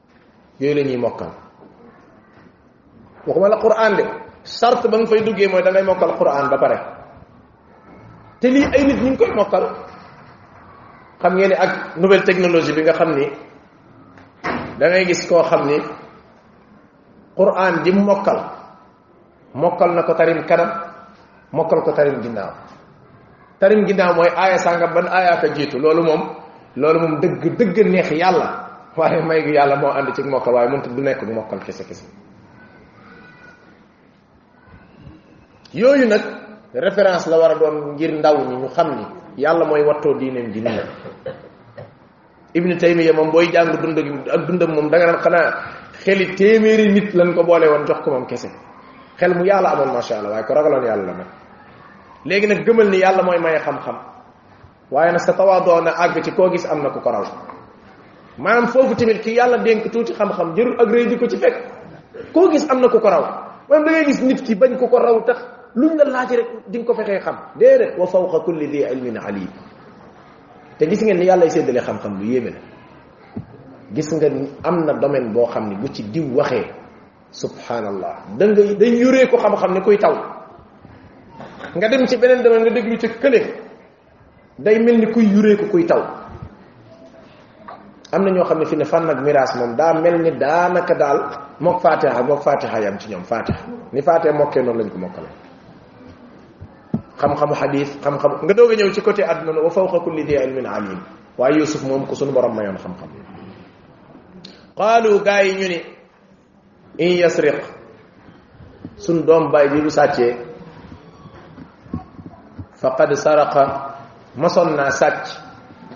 yooyu la ñuy mokkal waxuma la quran de sart ba nga fay duggee mooy da ngay mokkal quran ba pare te lii ay nit ñu ngi koy mokkal xam ngeen ni ak nouvelle technologie bi nga xam ni da ngay gis koo xam ni quran di mokkal mokkal na ko tarim kanam mokkal ko tarim ginnaaw tarim ginnaaw mooy aaya sàngam ban aaya ka jiitu loolu moom loolu moom dëgg dëgg neex yàlla waaye may gi yàlla moo ànd ci mokkal waaye mënta du nekk du mokkal kese kese yooyu nag référence la war a doon ngir ndaw ñi ñu xam ni yàlla mooy wattoo diineem ji nii ibnu taymiya moom booy jàng dund ak dundam moom da nga naan xanaa xeli téeméeri nit lañ ko boole woon jox ko moom kese xel mu yàlla amoon macha allah waaye ko ragaloon yàlla la nag léegi nag gëmal ni yàlla mooy maye xam-xam waaye nag sa tawaadoo na àgg ci koo gis am na ku ko raw maanaam foofu tamit ki yàlla dénk tuuti xam-xam jërul ak rëy di ko ci fekk koo gis am na ku ko raw maanaam da ngay gis nit ki bañ ku ko raw tax luñ la laaj rek di nga ko fexee xam déedéet wa fawqa kulli di ilmin alim te gis ngeen ni yàlla séddale xam-xam lu yéeme la gis nga ni am na domaine boo xam ne bu ci diw waxee subhanallah da nga dañ yuree ko xam-xam ne kuy taw nga dem ci beneen domaine nga déglu ca kële day mel ni kuy yuree ko kuy taw am na ñoo xam ne fi ne fànn ak miraas moom daa mel ni daanaka daal mook fatiha mook fatiha yam ci ñoom fatiha ni fatiha mokkee noonu lañ ko mokkale xam-xamu xadis xam-xam nga doog a ñëw ci côté àdduna ne wa fawqa kulli di ilmin alim waaye yusuf moom ko sunu borom mayoon xam-xam qaalu gaa yi ñu ni in yasriq sun doom baay ji du sàccee faqad saraqa masoon naa sàcc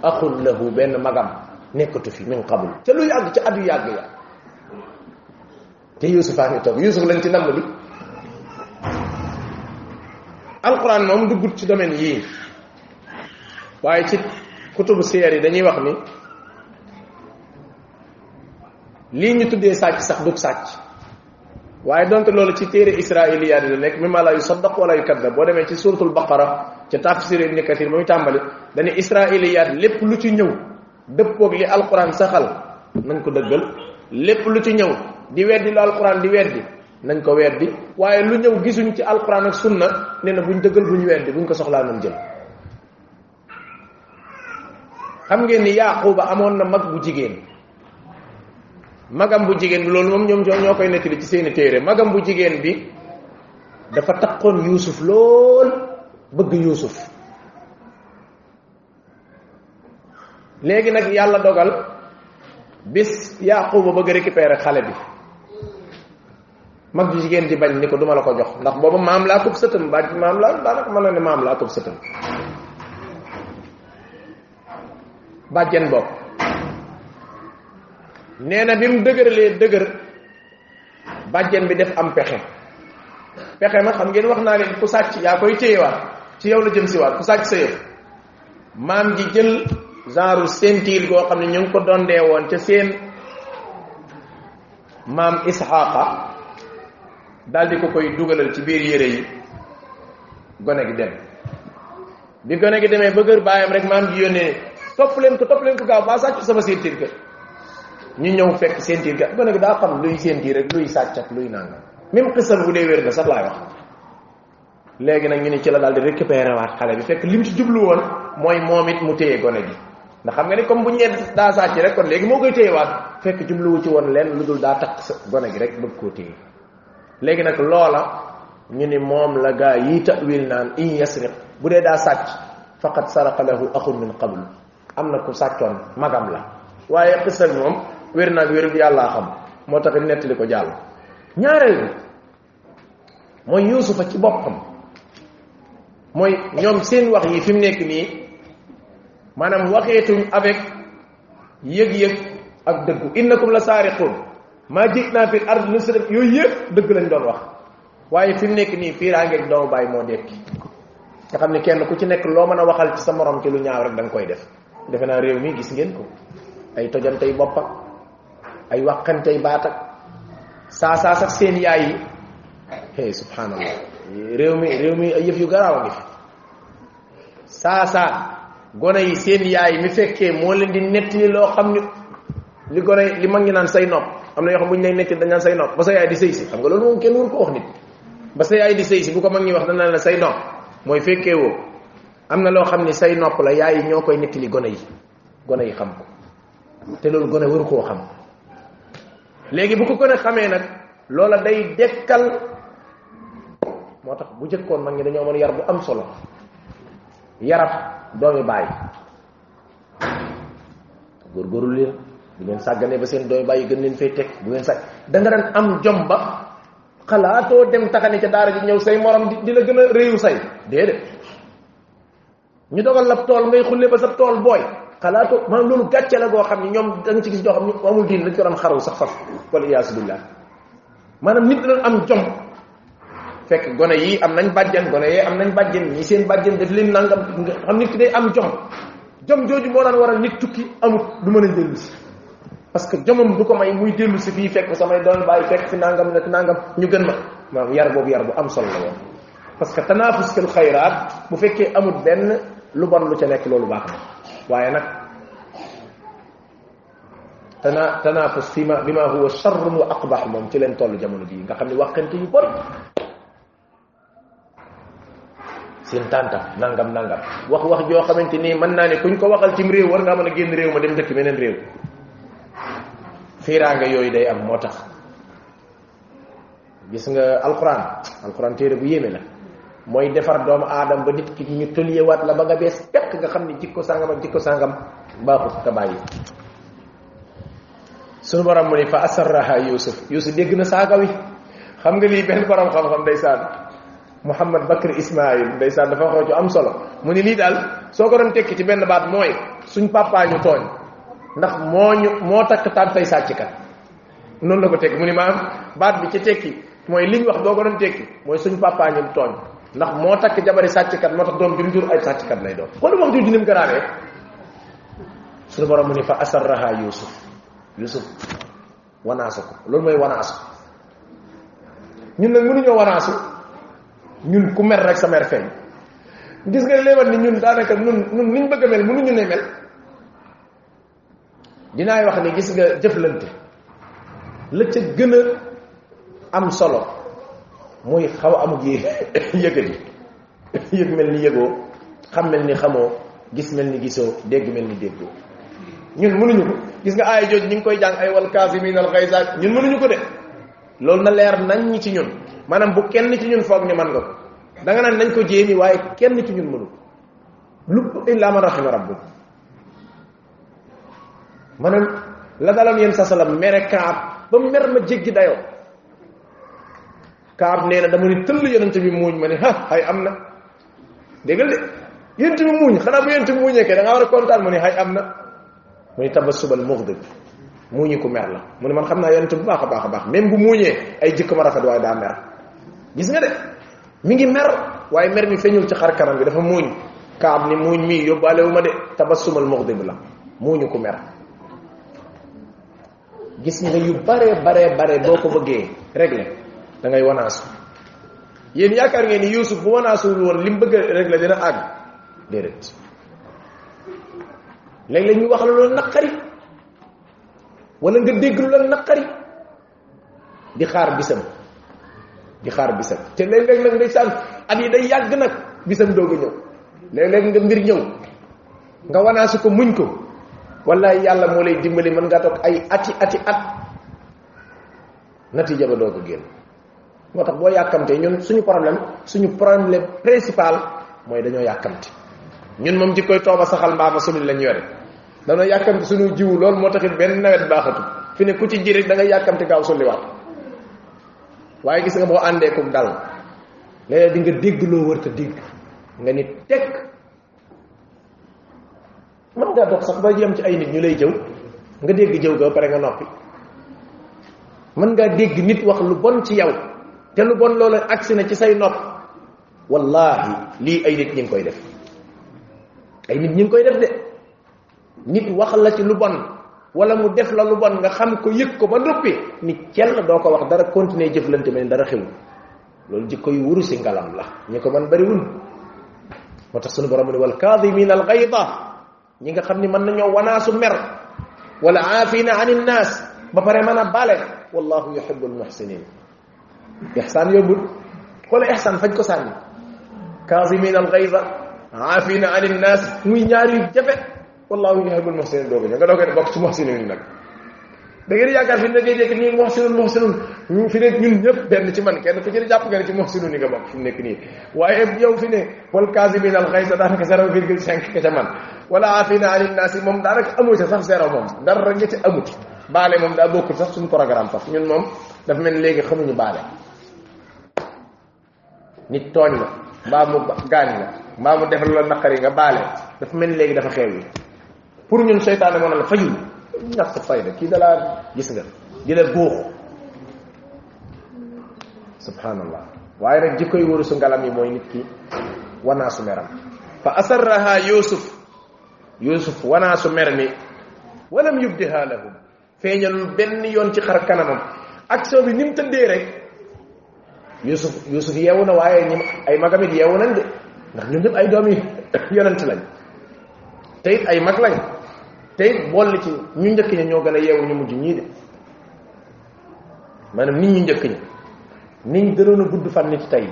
axul lahu benn magam nekkatu fi min qabl ca lu yàgg ca at yu yàgg ya te Yuusuf a ngi toog Yuusuf lañ ci namm bi alquran moom duggut ci domaine yii waaye ci kutubu siyar yi dañuy wax ni lii ñu tuddee sàcc sax dug sàcc waaye donte loolu ci téere israiliyaat yi la nekk mi ma la yu saddaq wala yu kadda boo demee ci suratul baqara ca tafsir ibni kathir ba muy tàmbali dañu israiliyaat lépp lu ci ñëw dëppoog li alquran saxal nañ ko dëggal lépp lu ci ñëw di weddi lu alquran di weddi nañ ko weddi waaye lu ñëw gisuñ ci alquran ak sunna nee na buñ dëggal buñ weddi buñ ko soxlaa nañ jël xam ngeen ni yaquba amoon na mag bu jigéen magam bu jigéen bi loolu moom ñoom ñoo koy nettali ci seeni téere magam bu jigéen bi dafa takkoon yuusuf lool bëgg yuusuf léegi nag yàlla dogal bis Yaquba bëgg récupérer xale bi mag ju jigéen di bañ ni ko duma la ko jox ndax booba maam laa ko sëtam baat bi maam laa daanaka mën na ne maam laa ko sëtam bàjjen bopp nee na bi mu dëgëralee dëgër bàjjen bi def am pexe pexe ma xam ngeen wax naa leen ku sàcc yaa koy téyewaat ci yow la jëm si waat ku sàcc sa yëf maam ji jël genre sentiir goo xam ne ñu ngi ko dondee woon ca seen maam isxaaqa daal di ko koy dugalal ci biir yére yi gone gi dem bi gone gi demee ba kër baayam rek maam ji yónnee topp leen ko topp leen ko gaaw baa sàcc sama ceinture ga ñu ñëw fekk ceinture ga gone gi daa xam luy ceinture rek luy sàcc ak luy nangam même xisal bu dee wér na sax laay wax léegi nag ñu ne ci la daal di récupéré waat xale bi fekk li mu ci jublu woon mooy moom it mu téye gone gi ndax xam nga ni comme bu ñu nee daa sàcc rek kon léegi moo koy téye waat fekk jubluwu ci woon leen lu dul daa takk sa gone gi rek bëgg koo téye léegi nag loola ñu ni moom la gaa yi tawil naan in yasriq bu dee daa sàcc faqad saraqa lahu axun min qabl am na ku sàccoon magam la waaye xisa bi moom wér naag wérul yàllaa xam moo tax nettali ko jàll ñaareel bi mooy yuusufa ci boppam mooy ñoom seen wax yi fi mu nekk nii maanaam waxeetuñ avec yëg-yëg ak dëggu innakum la saariqun maa jig naa fi ard nusra yooyu yëpp dëgg lañ doon wax waaye fi mu nekk nii fii raa ngeeg doomu bàyyi moo dekki nga xam ne kenn ku ci nekk loo mën a waxal ci sa morom ci lu ñaaw rek da koy def defe naa réew mi gis ngeen ko ay tojantey bopp ak ay waqantey baat ak saa saa sax seen yaay yi hey subhanallah réew mi réew mi ay yëf yu garaaw a ngi fi saa saa gone yi seen yaay mi fekkee moo leen di nettali loo xam ni li gone li mag ñi naan say nopp am na yoo xam bu ñu lay nettali dañ naan say nopp ba sa yaay di sëy si xam nga loolu moom kenn wur ko wax nit ba sa yaay di sëy si bu ko mag ñi wax dañ naan la say nopp mooy fekkee woo am na loo xam ni say nopp la yaay yi ñoo koy nettali gone yi gone yi xam ko te loolu gone waru koo xam léegi bu ko gën a xamee nag loola day dekkal moo tax bu jëkkoon mag ñi dañoo mën yar bu am solo yarab doomi bàyyi góorgóorlu leen bu ngeen sàgganee ba seen doomi bàyyi gën leen fay teg bu ngeen sàgg da nga daan am jom ba xalaatoo dem taxani ca daara ji ñëw say morom di la gën a réew say déedéet ñu dogal la tool ngay xulle ba sa tool booy xalaatu maanaam loolu gàcce la goo xam ne ñoom da nga ci gis ñoo xam ne amul diin dañ ko doon xaru sax faf wala iyaasu billah maanaam nit dana am jom fekk gone yi am nañ bàjjen gone yi am nañ bàjjen ñi seen bàjjen daf leen nangam nga xam nit ki day am jom jom jooju moo daan waral nit tukki amut du mën a dellu si parce que jomam du ko may muy dellu si fii fekk samay doon bàyyi fekk fi nangam nag nangam ñu gën ma maanaam yar boobu yar bu am solo la woon parce que tanafus fil khairat bu fekke amul ben lu bon lu ca nek lolu bax na waye nak tana tanafus fima bima huwa sharr wa aqbah mom ci len tollu jamono ji nga xamni waxante yu bon seen tanta nangam nangam wax wax jo xamanteni man na ne kuñ ko waxal ci rew war nga mëna genn rew ma dem dekk menen rew fiiraange yoy day am motax gis nga alquran alquran téere bu yéeme la mooy defar doomu aadama ba nit ki ñu tëliyewaat la ba nga bees pekk nga xam ne jikko sàngam ak jikko sàngam baaxut te bàyyi suñu borom mu ne fa asarraha yusuf yusuf dégg na saaga wi xam nga lii benn borom xam-xam day saan muhammad bakr ismail day saan dafa xoo ci am solo mu ni lii daal soo ko doon tekki ci benn baat mooy suñ papa ñu tooñ ndax moo ñu moo takk tàntay sàcc kat noonu la ko tekki mu ni maam baat bi ca tekki mooy liñ wax boo ko doon tekki mooy suñ papa ñun tooñ ndax moo takk jabari sàcckat moo tax doom bi mu jur ay sàcckat lay doon kon wax jooju ni mu garaawee suñu borom mu ni fa asarraha yusuf yusuf wanaasu ko loolu mooy wanaasu ñun nag mënuñoo wanaasu ñun ku mer rek sa mer feeñ gis nga léewan ni ñun daanaka ñun ñun niñ bëgg a mel mënuñu ne mel dinaay wax ne gis nga jëflante la ca gën a am solo muy xaw a amug yéeg yëgadi yëg mel ni yëgoo xam mel ni xamoo gis mel ni gisoo dégg mel ni déggoo ñun mënuñu ko gis nga aaya jooju ñu ngi koy jàng ay wal kaasimin al xaysa ñun mënuñu ko de loolu na leer nañ ñi ci ñun maanaam bu kenn ci ñun foog ni man nga ko da nga naan nañ ko jéemi waaye kenn ci ñun mënu ko lu illa man rahima rabbu maanaam la daloon yéen sa salam mere kaab ba mer ma jéggi dayoo kaab nee na dama ni tëll yonente bi muuñ ma ne ha hay am na déggal de yonente bi muuñ xanaa bu yonente bi muuñee kay da ngaa war a kontaan ma ne hay am na muy tabassubal mughdib muuñi ku mer la mu ne man xam naa yonent bu baax a baax a baax même bu muuñee ay jikko ma rafet waaye daa mer gis nga de mi ngi mer waaye mer mi feeñul ci xar kanam bi dafa muuñ kaab ni muuñ mii yóbbaale wu ma de tabassumal mughdib la muuñu ku mer gis nga yu bare bare bare boo ko bëggee régler da ngay wanaasu yéen yaakaar ngeen ni Yuusuf bu wanaasuwul woon li mu bëgg a régler dina àgg déedéet léeg-léeg ñu wax la loolu naqari wala nga dégg lu la naqari di xaar bisam di xaar bisam te léeg-léeg nag ndeysaan at yi day yàgg nag bisam doog a ñëw léeg-léeg nga mbir ñëw nga wanaasu ko muñ ko wallaay yàlla moo lay dimbali mën nga toog ay ati ati at natiija ba doo ko génn moo tax boo yàkkamtee ñun suñu problème suñu problème principal mooy dañoo yàkkamti ñun moom jikkoy tooba saxal mbaama sunu lañ yore dañoo yàkkamti suñu jiwu loolu moo taxit benn nawet baaxatu fi ne ku ci ji rek da nga yàkkamti gaaw sulliwaat waaye gis nga boo àndee kum dal léeg-léeg di nga dégg loo wër te dégg nga ni tekk mën ngaa dox sax ba yem ci ay nit ñu lay jëw nga dégg jëw ga pare nga noppi mën ngaa dégg nit wax lu bon ci yow te lu bon loola agsi na ci say nopp wallahi lii ay nit ñi ngi koy def ay nit ñi ngi koy def de nit wax la ci lu bon wala mu def la lu bon nga xam ko yëg ko ba noppi ni cell doo ko wax dara continuer jëflante mel dara xew loolu jikko yu wuru si ngalam la ñi ko man bariwul moo tax sunu borom ne wal kaadimina al gayda ñi nga xam ni mën nañoo wanaasu mer wala aafina an innaas ba pare mën a bale wallahu yuhibu almuhsinin ihsaan yombul xoola ihsaan fañ ko sànni kaasimin al gayza aafina an innaas muy ñaar yu jafe wallahu yuhibbul muhsinin dooga ña nga doogee bokk ci muhsinin yi nag da ngeen yaakaar fi ne ngay nekk nii muhsinun muhsinun fi nekk ñun ñëpp benn ci man kenn ku ci ne jàpp nga ne ci muhsinun yi nga bokk fi mu nekk nii waaye yow fi ne wal kaasimin al gayza daanaka zéro virgule cinq nga ca man wala aafina an innaas moom daanaka amu ca sax zéro moom dara nga ca amut baale moom daa bokkul sax suñu programme sax ñun moom dafa mel ni léegi xamuñu baale nit tooñ la mbaa mu gaañ la mbaa mu def la naqari nga baale dafa mel ni léegi dafa xew yi pour ñun seytaane moo ne la fajul ñàkk fayda kii dalaa gis nga di la góox subhanallah waaye nag jikkoy wëru su ngalam yi mooy nit ki wanaasu meram fa asarraha yusuf yusuf wanaasu mer mi walam yubdiha lahum feeñalul benn yoon ci xar kanamam action bi ni mu tëddee rek yusuf yusuf yeewu na waaye ñi ay magam it yeewu nañ de ndax ñun ñëpp ay doom yi yonent lañ te it ay mag lañ te it boole ci ñu njëkk ña ñoo gën a yeewu ñu mujj ñii de maanaam nit ñu njëkk ña niñ gënoon a gudd fan nit tey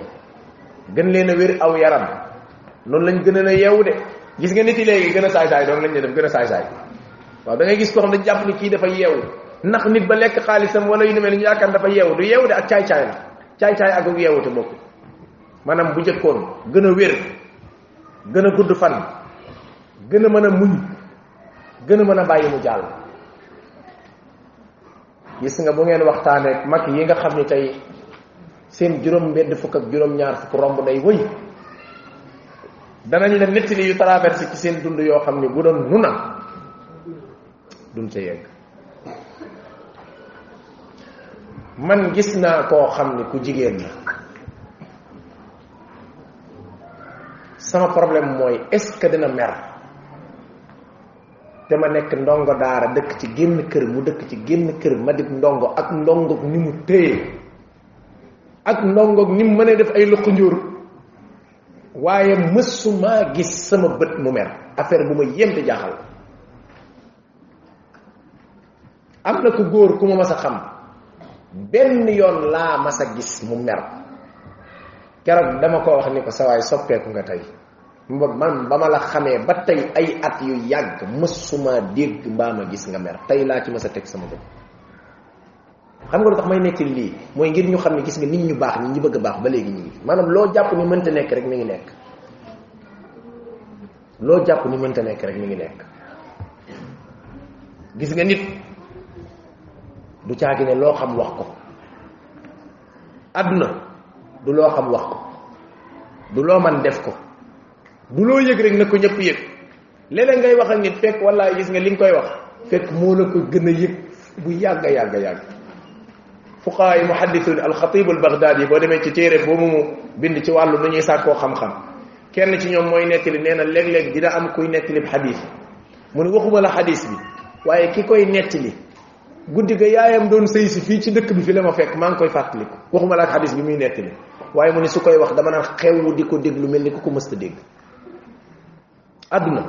gën leen a wér aw yaram noonu lañ gën a na yeewu de gis nga nit yi léegi gën a saay saay doon lañ ne def gën a saay saay waaw da ngay gis koo xam ne jàpp ni kii dafa yeewu ndax nit ba lekk xaalisam wala yu demee ni ñu yaakaar dafa yeewu du yeewu de ak caay caay la caay caay ak ak yeewu te bokk maanaam bu jëkkoon gën a wér gën a gudd fan gën a mën a muñ gën a mën a bàyyi mu jàll gis nga bu ngeen waxtaanee mag yi nga xam ni tey seen juróom mbedd fukk ak juróom ñaar fukk romb day wëy danañ la nettali yu traversé ci seen dund yoo xam ni bu doon nu na duñ ca yegg man gis naa koo xam ni ku jigéen la sama problème mooy est-ce que dina mer te ma nekk ndongo daara dëkk ci génn kër mu dëkk ci génn kër ma dib ndongo ak ndongo ni mu téye ak ndongo ni mu mënee def ay luq njur waaye mësuma gis sama bët mu mer affaire bu ma yéem te jaaxal am na ku góor ku ma mas a xam benn yoon laa mas a gis mu mer keroog dama ko wax ni ko sawaay soppeeku nga tey man ba ma la xamee ba tey ay at yu yàgg mësuma dégg mbaa ma gis nga mer tey laa ci mas a teg sama bopp xam nga lu tax may nekk lii mooy ngir ñu xam ne gis nga nit ñu baax ñi ñu bëgg a baax ba léegi ñu ngi maanaam loo jàpp ni mënta nekk rek mi ngi nekk loo jàpp ni mënta nekk rek mi ngi nekk gis nga nit du caagi ne loo xam wax ko àdduna du loo xam wax ko du loo man def ko du loo yëg rek na ko ñëpp yëg léeg ngay wax ak nit fekk wallaay gis nga li nga koy wax fekk moo la ko gën a yëg bu yàgg yàgg yàgg fuqaa yi muhaddisuun alxatibu albagdaadi yi boo demee ci téere boobu mu bind ci wàllu nu ñuy sàkkoo xam-xam kenn ci ñoom mooy nettali nee na léeg-léeg dina am kuy nettali xadis mu ne waxuma la xadis bi waaye ki koy nettali guddi ga yaayam doon sëy si fii ci dëkk bi fi la ma fekk maa ngi koy fàttaliku waxuma la ak xadis bi muy nettali waaye mu ne su koy wax dama naan xew di ko déglu mel ni ku ko mësta dégg àdduna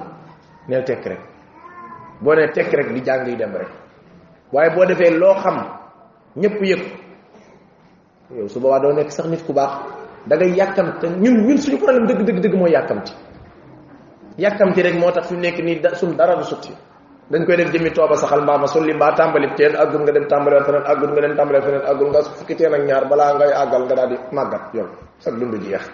neel tekk rek boo nee tekk rek di jàng yi dem rek waaye boo defee loo xam ñëpp yëg yow su boobaa doo nekk sax nit ku baax da ngay yàkkamte ñun ñun suñu problème dëgg dëgg dëgg mooy yàkkamti yàkkamti rek moo tax fi nekk nii da suñ dara du sutti dañ koy def jëmi tooba saxal mbaama sulli mbaa tàmbali teen àggul nga dem tàmbali feneen àggul nga dem tàmbali feneen àggul nga fukki teen ak ñaar balaa ngay àggal nga daal di màggat yow sax dund jeex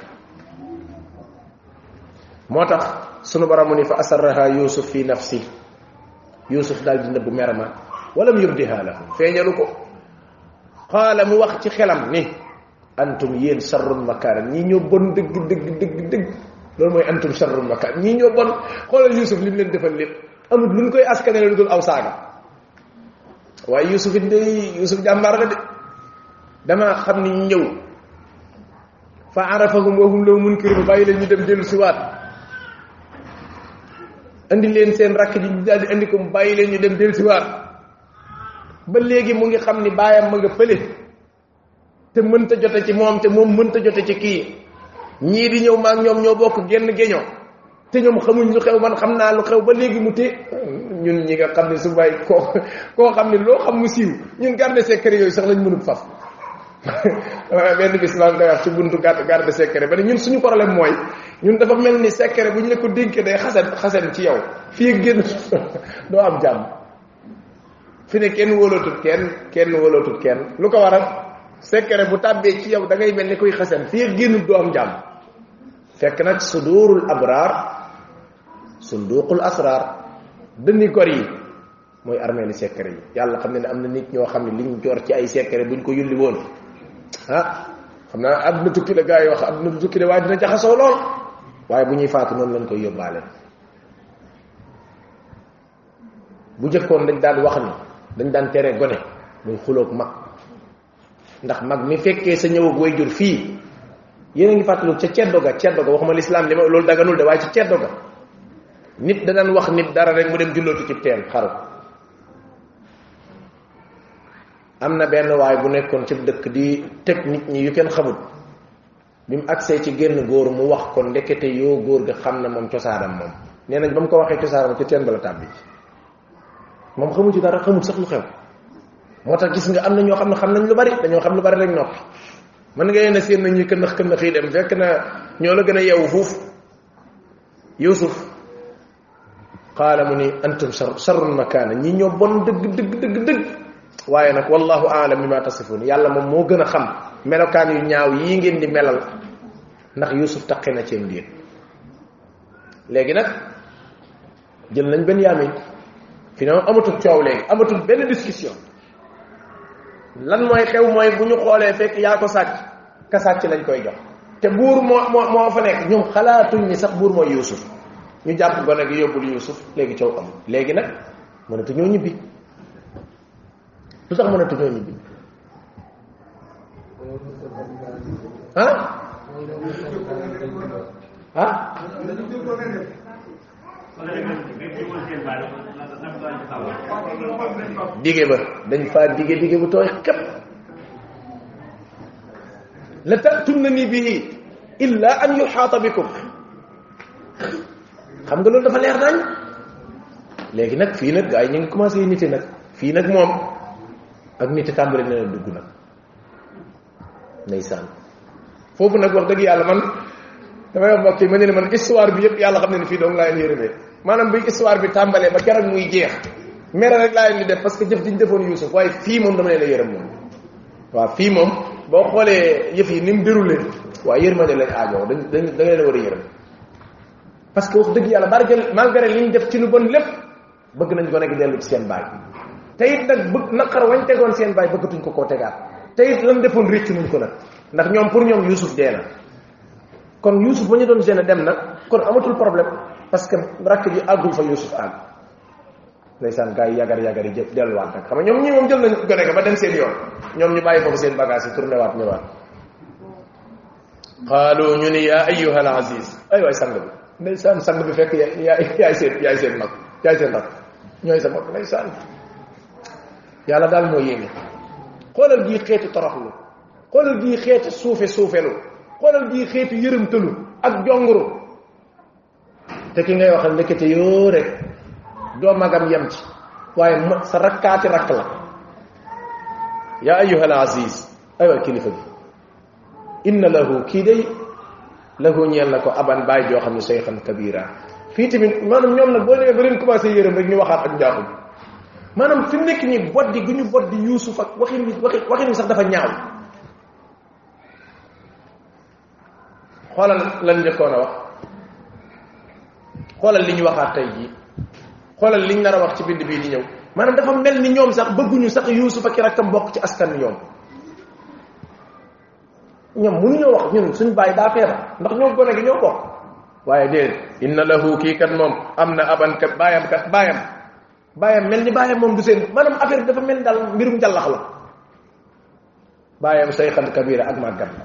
moo tax sunu borom ni fa asarraha yusuf fi nafsi yusuf daal di nëbbu merama walam yubdiha lahu feeñalu ko qaala mu wax ci xelam ni antum yéen sarrun makaanan ñi ñoo bon dëgg dëgg dëgg dëgg loolu mooy antum sarrun makaan ñi ñoo bon xoolal yusuf li mu leen defal lépp amul luñ koy askanale lu dul aw saaga waaye yusuf it day yusuf jàmbaar la de dama xam ni ñëw fa arafahum wa hum law munkirun bàyyi leen ñu dem dellu si waat andi leen seen rakk ji ñu daal di andi ko mu bàyyi leen ñu dem dellu si waat ba léegi mu ngi xam ni baayam ma nga fële te mënta jote ci moom te moom mënta jote ci kii ñii di ñëw maak ñoom ñoo bokk genn géñoo te ñoom xamuñ lu xew man xam naa lu xew ba léegi mu téye ñun ñi nga xam ne su bàyyi koo koo xam ne loo xam mu siiw ñun garde secret yooyu sax lañ mënut faf benn bis maa ngi koy wax ci buntu garde garde secret ba ne ñun suñu problème mooy ñun dafa mel ni secret bu ñu la ko dénkee day xasan xasan ci yow fii génn doo am jàmm fi ne kenn wóolatul kenn kenn wóolatul kenn lu ko waral secret bu tàbbee ci yow da ngay mel ni kuy xasan fii génn doo am jàmm fekk nag sudurul abraar sunduqul asraar dënni gor yi mooy armeeli secret yi yàlla xam ne ne am na nit ñoo xam ne liñ joor ci ay secret buñ ko yulli woon ah xam naa àdduna tukki la gaa yi wax àdduna du tukki la waaye dina jaxasoo lool waaye bu ñuy faatu noonu lañ koy yóbbaale bu jëkkoon dañ daan wax ni dañ daan tere gone muy xuloog mag ndax mag mi fekkee sa ñëw ak way jur fii yéen a ngi fàttaliku ca ceddo ga ceddo ga waxuma lislaam li ma loolu daganul de waaye ci ceddo ga nit da daan wax nit dara rek mu dem jullootu ci teen xaru am na benn waay bu nekkoon ci dëkk di teg nit ñi yu kenn xamul bi mu agsee ci génn góor mu wax ko ndekete yoo góor ga xam na moom cosaanam moom nee nañ ba mu ko waxee cosaanam ci teen bala tàbbi ci moom xamu ci dara xamul sax lu xew moo tax gis nga am na ñoo xam ne xam nañ lu bari dañoo xam lu bari rek noppi mën nga yéen a seen nañuy këndax këndax yi dem fekk na ñoo la gën a yeewu fuuf Yuusuf qaala mu ni antum sar sarrun makaana ñi ñoo bon dëgg dëgg dëgg dëgg waaye nag wallahu aalam bi ma tasifuun yàlla moom moo gën a xam melokaan yu ñaaw yii ngeen di melal ndax yusuf taqe na ceem biir léegi nag jël nañ benn yaamin fi ne amatul coow léegi amatul benn discussion lan mooy xew mooy bu ñu xoolee fekk yaa ko sàcc ka sàcc lañ koy jox te buur moo moo moo fa nekk ñoom xalaatuñ ni sax buur mooy yuusuf ñu jàpp gone gi yóbbul yuusuf léegi coow am léegi nag mënatu ñoo ñibbi lu tax mënatu ñoo ñibbi ah ah dige ba dañ faa dige dige bu tooy képp la tatunna ni bihi illa an yuxaata bikum xam nga loolu dafa leer nañ léegi nag fii nag gars yi ñu ngi commencé nite nag fii nag moom ak nite tàmbali na dugg nag ndeysaan foofu nag wax dëgg yàlla man damay wax mbokk yi ma ne man histoire bi yëpp yàlla xam ne ne fii dong laa leen yërëmee maanaam bi histoire bi tàmbalee ba keroog muy jeex mere rek laa leen di def parce que jëf diñ defoon Yuusuf waaye fii moom dama leen a yërëm moom waaw fii moom boo xoolee yëf yi ni mu déroulé waaye yërmande lañ aajoo dañ dañ da nga leen war a yërëm parce que wax dëgg yàlla barke malgré liñ def ci lu bon lépp bëgg nañ ko nekk dellu ci seen baay te it nag bëgg naqar wañ tegoon seen baay bëggatuñ ko koo tegaat te it lan defoon réccu nañ ko nag ndax ñoom pour ñoom Yuusuf dee na kon Yuusuf ba ñu doon gêné dem na kon amatul problème parce que rakk ji àggul fa Yuusuf àgg ndeysaan gars yi yagar yagar yi jë delluwaat nag xam nga ñoom ñii moom jël nañ gone ga ba dem seen yoon ñoom ñu bàyyi foofu seen bagage yi tourné waat ñëwaat qaalu ñu ni yaa ayyuha al aziz ay waay sang bi ndeysaan sang bi fekk yaay yaay seen yaay seen mag yaay seen mag ñooy sa mag ndeysaan yàlla daal moo yéeme xoolal bii xeetu toroxlu xoolal bii xeetu suufe suufelu xoolal bii xeetu yërëmtalu ak jonguru te ki ngay waxal ndekete yoo rek doo magam yem ci waaye sa rakkaati rakk la yaa ayyuhal aziz aywa kilifa bi inna lahu kii day lahu ñeel na ko aban bàyyi joo xam ne sayxan kabira fii tamit maanaam ñoom nag boo demee ba leen commencé yërëm rek ñu waxaat ak njaaxum maanaam fi mu nekk nii boddi gu ñu boddi yuusuf ak waxin waxin waxin sax dafa ñaaw xoolal lan njëkkoon a wax xoolal li ñu waxaat tey jii xoolal liñ nar a wax ci bind bii di ñëw maanaam dafa mel ni ñoom sax bëgguñu sax yuusufa ki rakkam bokk ci askan wi ñoom ñoom mënuñoo wax ñun suñ bàyyi daa feebar ndax ñoo gone gi ñoo bokk waaye déedéet inna lahu kii kat moom am na aban kat baayam kat baayam bàyyam mel ni bàyyam moom du seen maanaam affaire bi dafa mel ni daal mbirum jàllax la bàyyam say xant kabira ak màggat la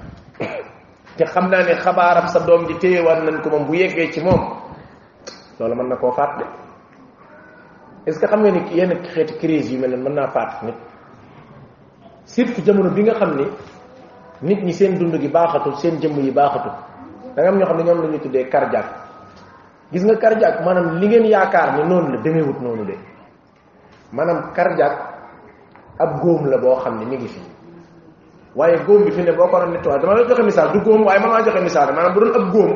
te xam naa ne xabaaram sa doom ji téyewaat nañ ko moom bu yeggee ci moom loolu mën na koo faat de est-ce que xam nga ni yenn xeeti crise yu mel ne mën naa faat nit surtout jamono bi nga xam ni nit ñi seen dund gi baaxatul seen jëmm yi baaxatul da nga am ñoo xam ne ñoom la ñuy tuddee cardiaque gis nga cardiaque maanaam li ngeen yaakaar ne noonu la demeewut noonu de maanaam cardiaque ab góom la boo xam ne mi ngi fi waaye góom bi fi ne boo ko doon nettoyé dama la joxe misaal du góom waaye man maa joxe misaal maanaam bu doon ab góom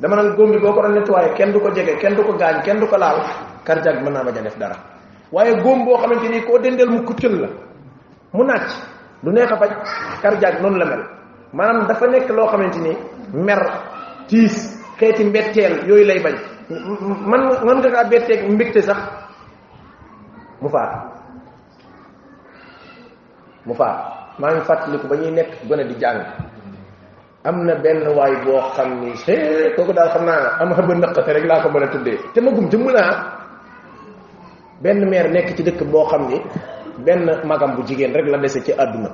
dama naan góom bi boo ko doon nettoyé kenn du ko jege kenn du ko gaañ kenn du ko laal cardiaque mën naa bañ a def dara waaye góom boo xamante ni koo dendeel mu kuccal la mu nàcc du neex a faj cardiaque noonu la mel maanaam dafa nekk loo xamante ni mer tiis xeeti mbetteel yooyu lay bañ man man nga kaa betteeg mbégte sax mu faatu mu faatu maa ngi fàttaliku ba ñuy nekk gone di jàng am na benn waay boo xam ni eh, kooku daal xam naa am xam ba nëqate rek laa ko mën a tuddee te magum jëmm naa benn meer nekk ci dëkk boo xam ni benn magam bu jigéen rek la dese ci àdduna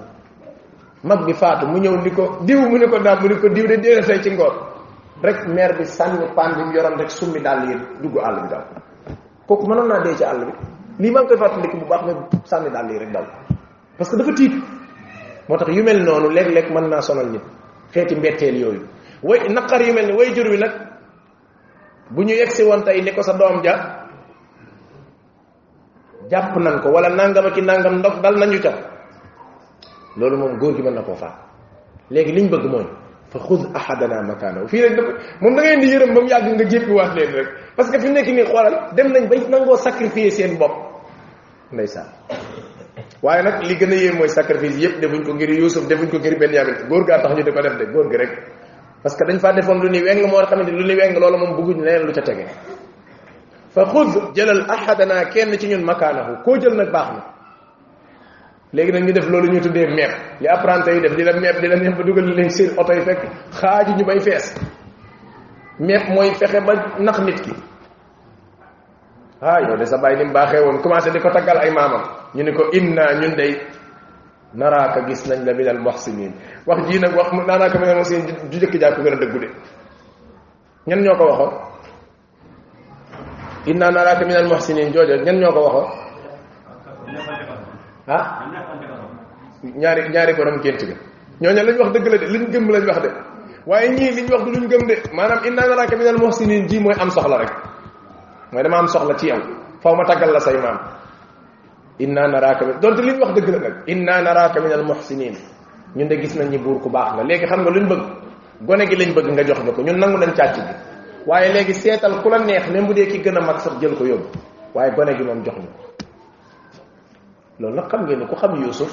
mag bi faatu mu ñëw ni ko diw mu ne ko daal mu ne ko diw de dee na ci ngoon rek meer bi sànni paan bi mu yoroon rek summi daal yi dugg àll bi daal kooku mënoon naa dee ci àll bi lii maa ngi koy fàttaliku bu baax ne sànni daal yi rek daal parce que dafa tiit moo tax yu mel noonu léeg-léeg mën naa sonal nit xeeti mbetteel yooyu way naqar yu mel ni way jur wi nag bu ñu yegsi woon tey ni ko sa doom ja jàpp nan ko wala nangama ki nangam ndox dal nañu ca loolu moom góor gi mën na koo faat léegi liñ bëgg mooy fa xud ahadana makaanahu fii rek dafa moom da ngay di yërëm ba mu yàgg nga jéppiwaat leen rek parce que fi mu nekk nii xoolal dem nañ bay nangoo sacrifier seen bopp ndeysaan waaye nag li gën a yéem mooy sacrifice yëpp defuñ ko ngir Yuusuf defuñ ko ngir Benyamin góor gaa tax ñu di ko def de góor gi rek parce que dañ faa defoon lu ni weng moo xamante lu ni weng loolu moom bëgguñ leneen lu ca tege fa xud jëlal ahadana kenn ci ñun makaanahu koo jël nag baax na léegi nag ñu def loolu ñu tuddee meeb li apprenti yi def di la meeb di la neex ba dugal leen seen oto yi fekk xaaju ñu bay fees meeb mooy fexe ba nax nit ki ah yow de sa bàyyi ni mu baaxee woon commencé di ko taggal ay maamam ñu ni ko inna ñun day naraaka gis nañ la minal muhsinin wax jii nag wax naanaaka minal muhsinin ju jëkk jaa ko gën a dëggu de ñan ñoo ko waxoon inna naraaka minal muhsinin joojo ñan ñoo ko waxoon ah ñaari ñaari borom gént ga ñooñu lañ wax dëgg la de liñ gëm lañ wax de waaye ñii liñ wax du luñ gëm de maanaam inna naraaka minal muhsinin ji mooy am soxla rek mooy dama am soxla ci yow faw ma taggal la say maam inna naraaka min donte li ñu wax dëgg la nag inna naraaka min al muhsinin ñun de gis nañ ni buur ku baax nga léegi xam nga luñ bëgg gone gi lañ bëgg nga jox ñu ko ñun nangu nañ càcc bi waaye léegi seetal ku la neex même bu dee ki gën a mag sax jël ko yóbbu waaye gone gi moom jox ñu ko loolu nag xam ngeen ni ku xam Yuusuf